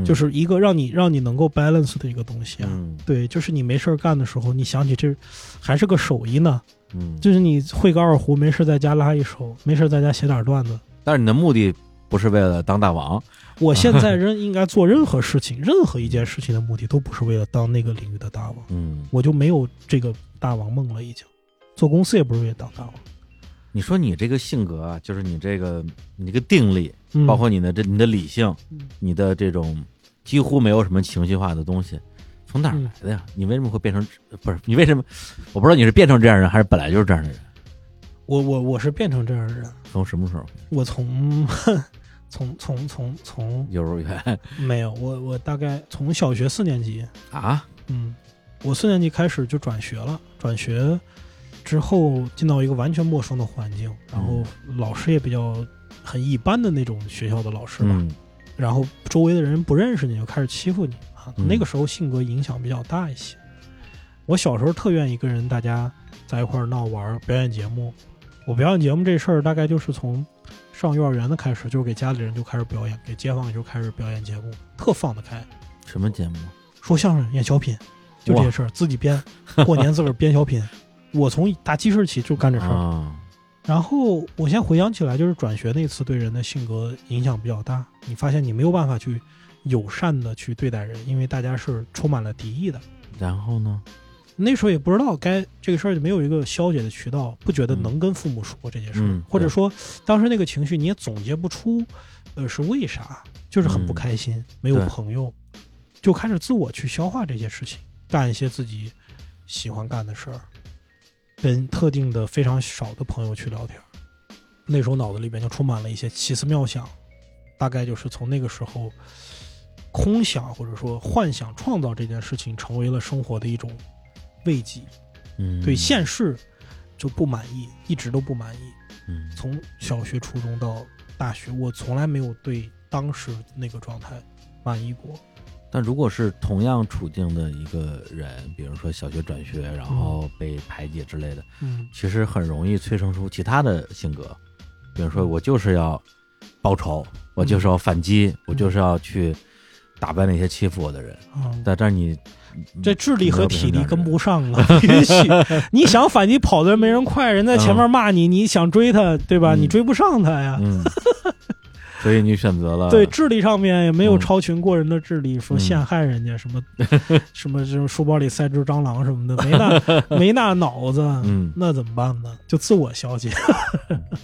就是一个让你让你能够 balance 的一个东西啊，对，就是你没事干的时候，你想起这还是个手艺呢，嗯，就是你会个二胡，没事在家拉一手，没事在家写点段子。但是你的目的不是为了当大王，我现在任应该做任何事情，任何一件事情的目的都不是为了当那个领域的大王，嗯，我就没有这个大王梦了，已经做公司也不是为了当大王。你说你这个性格啊，就是你这个你这个定力，包括你的这你的理性，你的这种几乎没有什么情绪化的东西，从哪儿来的呀？你为什么会变成不是？你为什么？我不知道你是变成这样人，还是本来就是这样的人。我我我是变成这样的人。从什么时候？我从从从从从幼儿园没有我我大概从小学四年级 啊，嗯，我四年级开始就转学了，转学。之后进到一个完全陌生的环境，然后老师也比较很一般的那种学校的老师吧，然后周围的人不认识你就开始欺负你啊。那个时候性格影响比较大一些。我小时候特愿意跟人大家在一块儿闹玩表演节目。我表演节目这事儿大概就是从上幼儿园的开始，就是给家里人就开始表演，给街坊就开始表演节目，特放得开。什么节目？说相声、演小品，就这些事儿，自己编。过年自个儿编小品。我从打记事起就干这事儿，然后我先回想起来，就是转学那次对人的性格影响比较大。你发现你没有办法去友善的去对待人，因为大家是充满了敌意的。然后呢？那时候也不知道该这个事儿就没有一个消解的渠道，不觉得能跟父母说这件事儿，或者说当时那个情绪你也总结不出，呃，是为啥？就是很不开心，没有朋友，就开始自我去消化这些事情，干一些自己喜欢干的事儿。跟特定的非常少的朋友去聊天，那时候脑子里边就充满了一些奇思妙想，大概就是从那个时候，空想或者说幻想创造这件事情成为了生活的一种慰藉。嗯，对现世就不满意，一直都不满意。嗯，从小学、初中到大学，我从来没有对当时那个状态满意过。但如果是同样处境的一个人，比如说小学转学，然后被排挤之类的，嗯，其实很容易催生出其他的性格，比如说我就是要报仇，我就是要反击，我就是要去打败那些欺负我的人。但但是你这智力和体力跟不上啊，允许你想反击跑的人没人快，人在前面骂你，你想追他，对吧？你追不上他呀。所以你选择了对智力上面也没有嗯超群过人的智力，说嗯陷害人家什么 什么这种书包里塞只蟑螂什么的，没那没那脑子，嗯，那怎么办呢？就自我消解。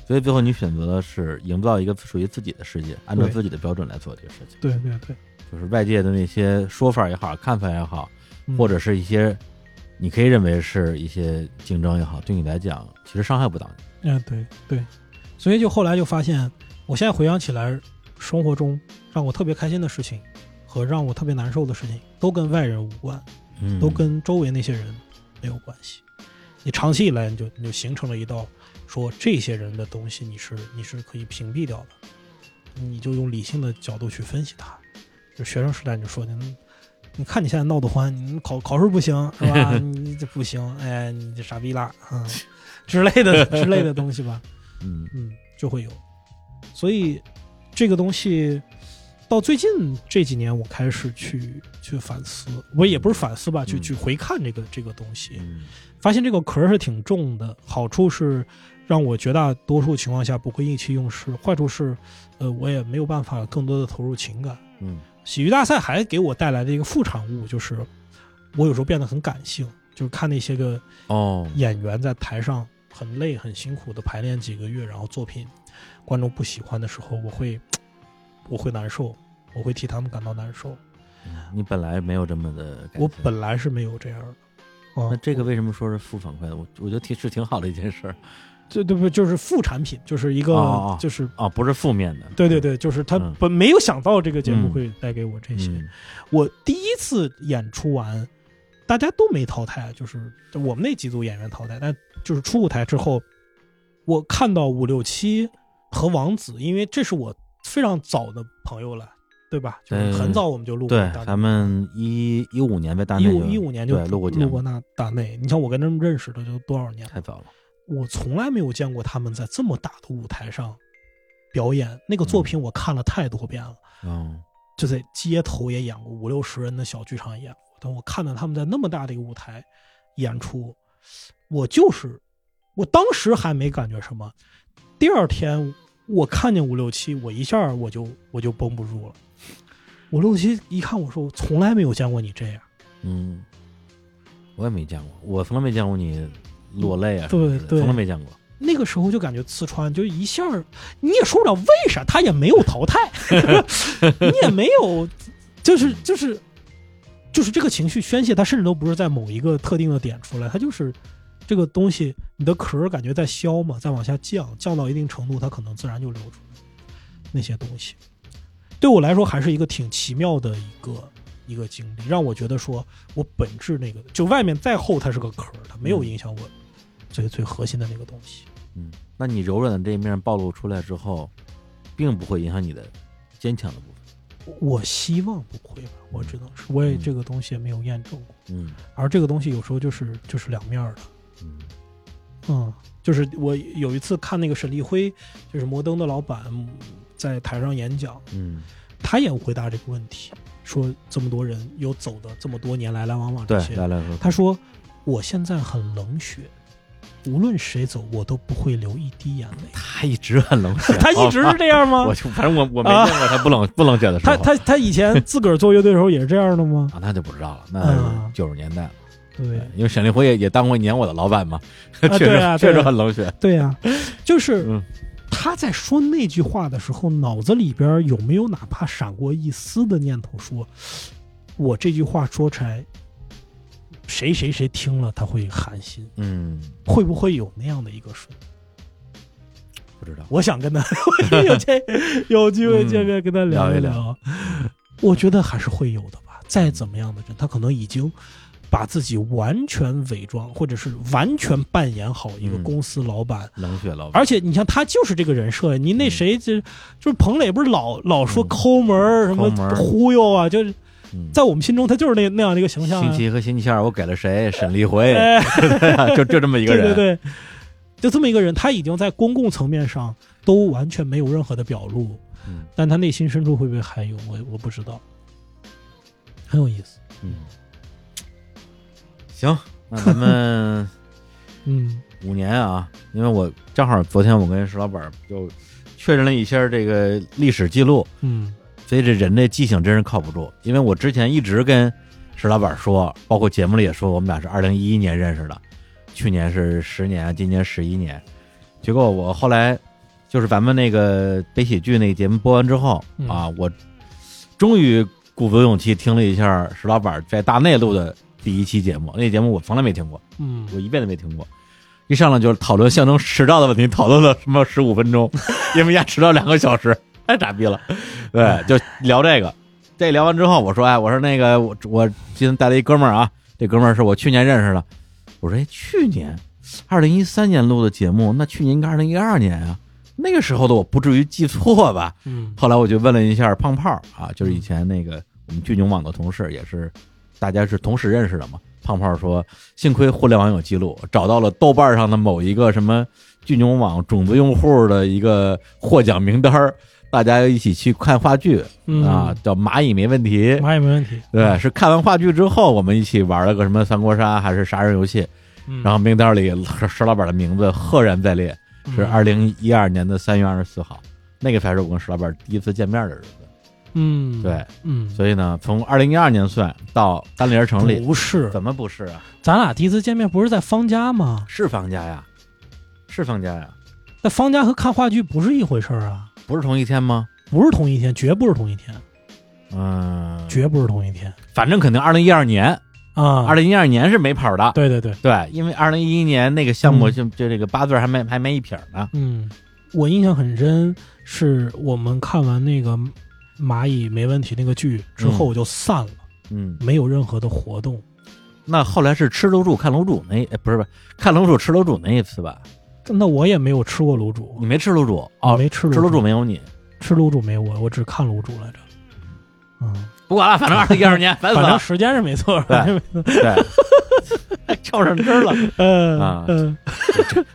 所以最后你选择的是营造一个属于自己的世界，按照自己的标准来做这个事情。对对对，就是外界的那些说法也好，看法也好，嗯或者是一些你可以认为是一些竞争也好，对你来讲其实伤害不到你。嗯，对对，所以就后来就发现，我现在回想起来，生活中让我特别开心的事情和让我特别难受的事情，都跟外人无关，嗯，都跟周围那些人没有关系。你长期以来，你就你就形成了一道说这些人的东西，你是你是可以屏蔽掉的，你就用理性的角度去分析它。就学生时代你就说你，你看你现在闹得欢，你考考试不行是吧？你这不行，哎，你这傻逼啦，嗯，之类的之类的东西吧。嗯嗯，就会有。所以这个东西到最近这几年，我开始去去反思，我也不是反思吧，去嗯去回看这个这个东西，嗯发现这个壳是挺重的。好处是让我绝大多数情况下不会意气用事，坏处是，呃，我也没有办法更多的投入情感。嗯喜剧大赛还给我带来的一个副产物就是，我有时候变得很感性，就是看那些个哦，演员在台上很累、很辛苦的排练几个月，然后作品观众不喜欢的时候，我会我会难受，我会替他们感到难受。你本来没有这么的我本来是没有这样的。哦那，这个为什么说是负反馈呢？我我觉得挺是挺好的一件事儿这对不就是副产品，就是一个、就是哦，不是负面的。对对对，就是他嗯本没有想到这个节目嗯会带给我这些。嗯我第一次演出完，大家都没淘汰，就是就我们那几组演员淘汰，但就是出舞台之后，我看到五六七和王子，因为这是我非常早的朋友了，对吧？就是对很早我们就录过对，咱们一一五年在大内一五一五年就录过录过那大内，你像我跟他们认识的就多少年了？太早了。我从来没有见过他们在这么大的舞台上表演。那个作品我看了太多遍了。嗯就在街头也演过，五六十人的小剧场也演过。但我看到他们在那么大的一个舞台演出，我就是，我当时还没感觉什么。第二天我看见五六七，我一下我就我就绷不住了。五六七一看我说，我从来没有见过你这样。嗯，我也没见过，我从来没见过你落泪啊，对从来没见过。那个时候就感觉刺穿，就一下你也说不了为啥，他也没有淘汰，你也没有，就是就是就是这个情绪宣泄，它甚至都不是在某一个特定的点出来，它就是这个东西，你的壳感觉在消嘛，在往下降，降到一定程度，它可能自然就流出来那些东西。对我来说，还是一个挺奇妙的一个一个经历，让我觉得说我本质那个，就外面再厚，它是个壳，它没有嗯影响我最最核心的那个东西。嗯，那你柔软的这一面暴露出来之后，并不会影响你的坚强的部分。我希望不会吧，我只能是，我也嗯这个东西也没有验证过，嗯而这个东西有时候就是就是两面儿的，嗯嗯，就是我有一次看那个沈立辉，就是摩登的老板在台上演讲，嗯，他也回答这个问题，说这么多人有走的这么多年来来往往这对，些，来来说，他说我现在很冷血，无论谁走我都不会流一滴眼泪。他一直很冷血，他一直是这样吗？我就反正我我没见过他不冷不冷血的时候。他他他以前自个儿做乐队的时候也是这样的吗？啊，那就不知道了，那啊九十年代了。对因为沈立辉也也当过一年我的老板嘛，啊 确实、对啊啊确实很冷血。对呀、就是嗯他在说那句话的时候，脑子里边有没有哪怕闪过一丝的念头说，我这句话说出来，谁谁谁听了他会寒心，嗯，会不会有那样的一个瞬间？不知道。我想跟他有这有机会 嗯见面跟他聊聊。一聊，我觉得还是会有的吧。再怎么样的人，他可能已经把自己完全伪装，或者是完全扮演好一个嗯。公司老板。冷血老板，而且你像他就是这个人设，你那嗯。谁就就是彭磊，不是老老说嗯。抠门儿什么忽悠啊，就是嗯在我们心中他就是那那样的一个形象、啊。星期一和星期二我给了谁？沈立辉，哎，就就这么一个人。对对对，就这么一个人，他已经在公共层面上都完全没有任何的表露，嗯但他内心深处会不会还有？我我不知道，很有意思。嗯，行，那咱们 嗯五年啊，因为我正好昨天我跟石老板就确认了一下这个历史记录，嗯所以这人这记性真是靠不住。因为我之前一直跟石老板说，包括节目里也说，我们俩是二零一一年认识的，去年是十年，今年十一年。结果我后来就是咱们那个悲喜剧那个节目播完之后、嗯啊，我终于鼓足勇气听了一下石老板在大内录的第一期节目，那节目我从来没听过，嗯我一遍都没听过。一上来就是讨论象征迟到的问题，讨论了什么十五分钟，因为人家迟到两个小时，太傻逼了。对，就聊这个。这聊完之后，我说，哎，我说那个我我今天带了一哥们儿啊，这哥们儿是我去年认识的。我说，哎，去年二零一三年录的节目，那去年应该二零一二年啊，那个时候的我不至于记错吧？嗯后来我就问了一下胖胖啊，就是以前那个我们巨牛网的同事，也是大家是同时认识的嘛。胖胖说，幸亏互联网有记录，找到了豆瓣上的某一个什么巨牛网种子用户的一个获奖名单儿，大家一起去看话剧嗯。啊，叫蚂蚁没问题。蚂蚁没问题。对，是看完话剧之后，我们一起玩了个什么三国杀还是杀人游戏，嗯。然后名单里石老板的名字赫然在列，是嗯二零一二年的三月二十四号，那个才是我跟石老板第一次见面的日子。嗯。对，嗯，所以呢，从二零一二年算到单立人成立，不是，怎么不是啊？咱俩第一次见面不是在方家吗？是方家呀，是方家呀，那方家和看话剧不是一回事儿啊，不是同一天吗？不是同一天，绝不是同一天，嗯，绝不是同一天反正肯定二零一二年，啊！二零一二年是没跑的。对对对，对，因为二零一一年那个项目嗯就就这个八字还没还没一撇呢。嗯，我印象很深，是我们看完那个蚂蚁没问题那个剧之后，就散了，嗯，没有任何的活动。那后来是吃楼主看楼主那，哎不是不是看楼主吃楼主那一次吧？那我也没有吃过卤煮你，没吃楼主我哦，没吃卤吃卤煮没有你。吃卤煮没有我，我只看卤煮来着。嗯，不管了，反正二零一二年。反正时间是没错。对对，跳上枝了。嗯啊嗯，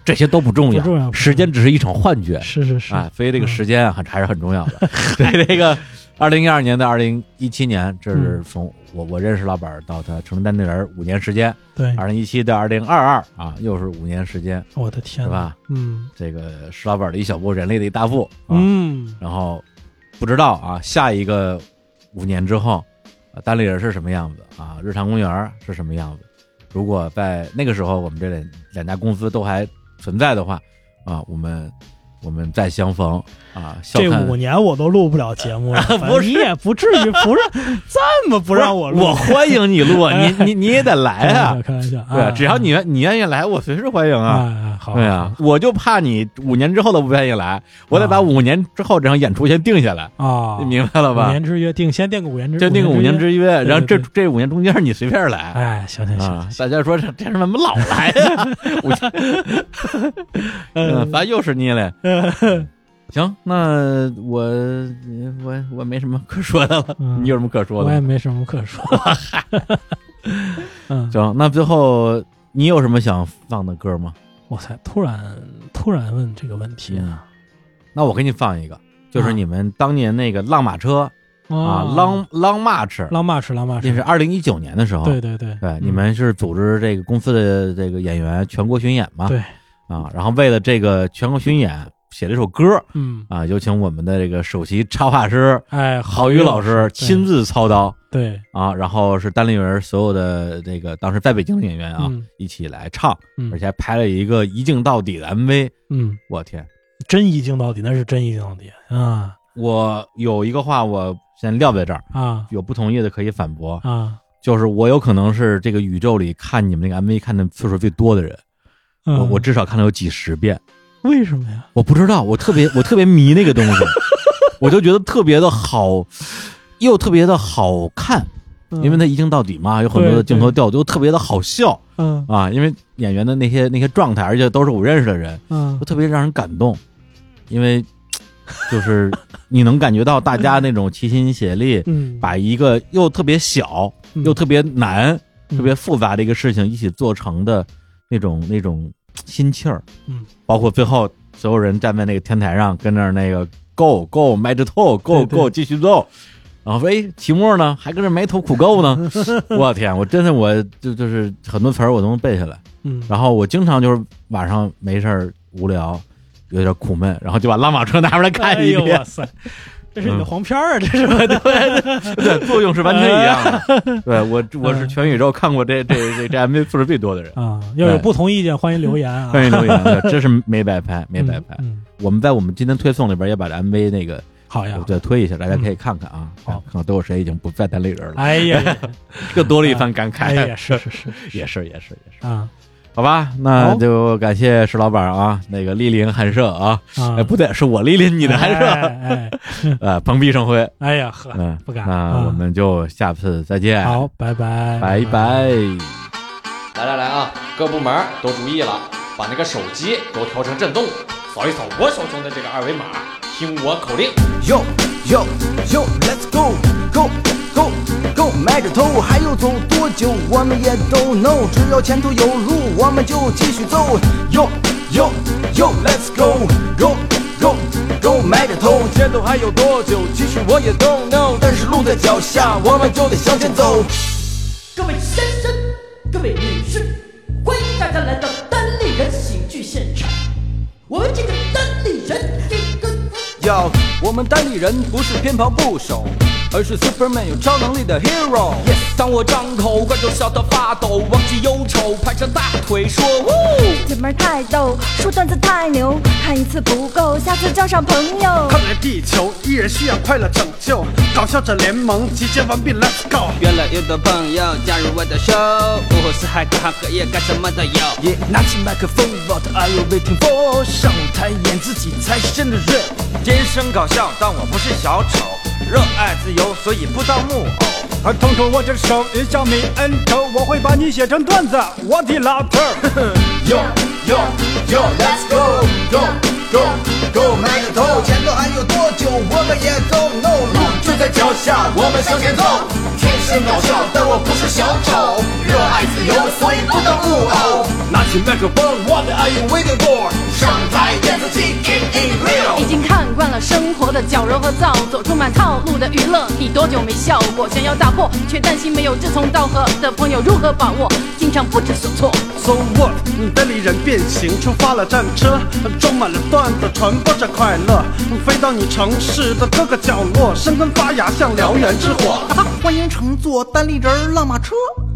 这些都不重要，重要时间只是一场幻觉。是是是，啊，所以这个时间啊，还还是很重要的。对，这个二零一二年到二零一七年，这是从我我认识老板到他成立单立人五年时间，对，二零一七到二零二二啊，又是五年时间，我的天呐，是吧？嗯这个石老板的一小步，人类的一大步啊。嗯然后不知道啊，下一个五年之后，啊单立人是什么样子啊？日常公园是什么样子？如果在那个时候我们这两两家公司都还存在的话，啊，我们我们再相逢啊，这五年我都录不了节目了，你也不至于不是 这么不让我录，我欢迎你录，你你你也得来啊！开玩笑，对，啊只要你愿你愿意来，我随时欢迎啊！啊，好，对啊，我就怕你五年之后都不愿意来，我得把啊五年之后这场演出先定下来，啊，你明白了吧五？年之约定，先定个五年之，就定个五年之约。然后这这五年中间你随便来哎，行行行啊！大家说这这人怎么老来呀？五年，嗯，反正又是你嘞。行，那我我我没什么可说的了，嗯。你有什么可说的？我也没什么可说。嗯，行，那最后你有什么想放的歌吗？我才突然突然问这个问题嗯，那我给你放一个，就是啊。你们当年那个浪马车啊，Long Long March，浪马吃浪马那吃，是二零一九年的时候，对对对。对，嗯。你们是组织这个公司的这个演员全国巡演嘛？对。啊，然后为了这个全国巡演，写了一首歌嗯，啊，有请我们的这个首席插画师哎，郝宇老师亲自操刀对，啊，然后是单立人所有的这个当时在北京的演员啊嗯一起来唱，嗯而且还拍了一个一镜到底的 MV，嗯，我天！真一镜到底，那是真一镜到底啊我有一个话，我先撂在这儿，啊有不同意的可以反驳，啊！就是我有可能是这个宇宙里看你们那个 MV 看的次数最多的人，我嗯我至少看了有几十遍。为什么呀？我不知道，我特别我特别迷那个东西，我就觉得特别的好，又特别的好看，因为它一镜到底嘛，有很多的镜头调度，又特别的好笑嗯。啊，因为演员的那些那些状态，而且都是我认识的人，嗯。都特别让人感动，因为 就是你能感觉到大家那种齐心协力，嗯，把一个又特别小嗯。又特别难、嗯。特别复杂的一个事情一起做成的那种那种心气儿，嗯，包括最后所有人站在那个天台上跟那儿那个 go go 埋着头 go go 继续奏，然后哎提莫呢？还跟这埋头苦够呢，我天，我真的我就就是很多词儿我都能背下来，嗯，然后我经常就是晚上没事儿无聊，有点苦闷，然后就把拉马车拿出来看一遍。哎哇。塞，这是你的黄片儿啊，这是对 对，作用是完全一样的。对我，我是全宇宙看过这这这这 MV 次数最多的人。啊，要有不同意见欢迎留言啊，欢迎留言，对 真是没白拍，没白拍。我们在我们今天推送里边也把这 MV 那个好呀，再推一下，大家可以看看啊，好看看都有谁已经不再单立人了，哎呀，又多了一番感慨。哎呀，是是是也是也是也是，啊好吧，那就感谢石老板啊，那个莅临寒舍啊，啊。哎，不对，是我莅临你的寒舍，哎 蓬荜生辉，哎呀呵，嗯，不敢。那啊我们就下次再见，好，拜拜，拜拜。来来来啊，各部门都注意了，把那个手机都调成震动，扫一扫我手中的这个二维码，听我口令。Yo yo yo Let's go go go 迈着头，还要走多久我们也都 know，只要前头有路，我们就继续走。Yo yo yo Let's go go go go 迈着头，前头还有多久？其实我也 don't know，但是路在脚下，我们就得向前走。各位先生，各位女士，欢迎大家来到单立人喜剧现场。我们这个单立人，这个要我们单立人不是偏旁部首，而是 Superman 有超能力的 hero。当我张口，观众笑到发抖，忘记忧愁，拍着大腿说呜。姐妹儿太逗，说段子太牛，看一次不够，下次叫上朋友。看来地球依然需要快乐拯救，搞笑者联盟集结完毕，Let's go！越来越多朋友加入我的 show，五湖四海各行各业干什么都有。耶、拿起麦克风，What are you waiting for？上舞台演自己才是真的人。天生搞笑，但我不是小丑，热爱自由，所以不当木偶。而通过我这手一笑泯恩仇，我会把你写成段子，我的老头儿。Yo yo yo Let's go go go go，迈着头，前头还有多久？我们也 don't know，路就在脚下，我们向前走。天生搞笑，但我不是小丑，热爱自由，所以不当木偶。拿起麦克风，What are you waiting for？上台演自己，Keep it real。已经看惯了生活的矫揉和造作，充满套路的娱乐，你多久没笑过？想要打破，却担心没有志同道合的朋友如何把握，经常不知所措。So what？单立人变形，出发了战车，装满了段子，传播着快乐，飞到你城市的各个角落，生根发芽，像燎原之火。欢迎乘坐单立人儿浪马车，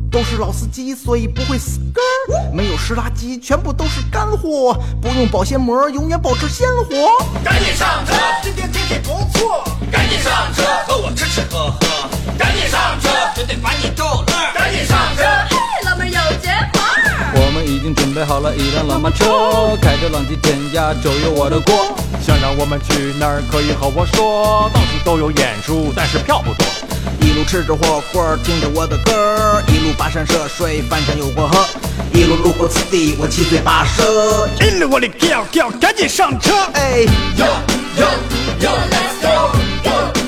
都是老司机，所以不会死根儿。没有湿垃圾，全部都是干货，不用保鲜膜，永远保持鲜活。赶紧上车，今天天气不错。赶紧上车，和我吃吃喝喝。赶紧上车，绝对把你逗乐。赶紧上车。老妹儿有节活我们已经准备好了一辆老马车，开着浪迹天涯，周游我的国。想让我们去哪儿，可以和我说。到处都有演出，但是票不多。一路吃着火锅，听着我的歌，一路跋山涉水，翻山又过河，一路路过此地，我七嘴八舌。引着我的叫叫，赶紧上车！哎，Yo yo yo let's go go go go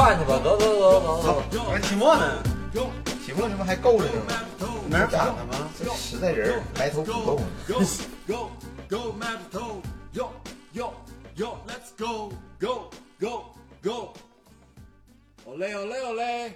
饭去吧，走走走走走。还期末呢？期末这不还够着呢吗？没人咋的吗？实在人埋头苦够呢。Go go 迈着头 Yo yo yo let's go go go go Olé olé olé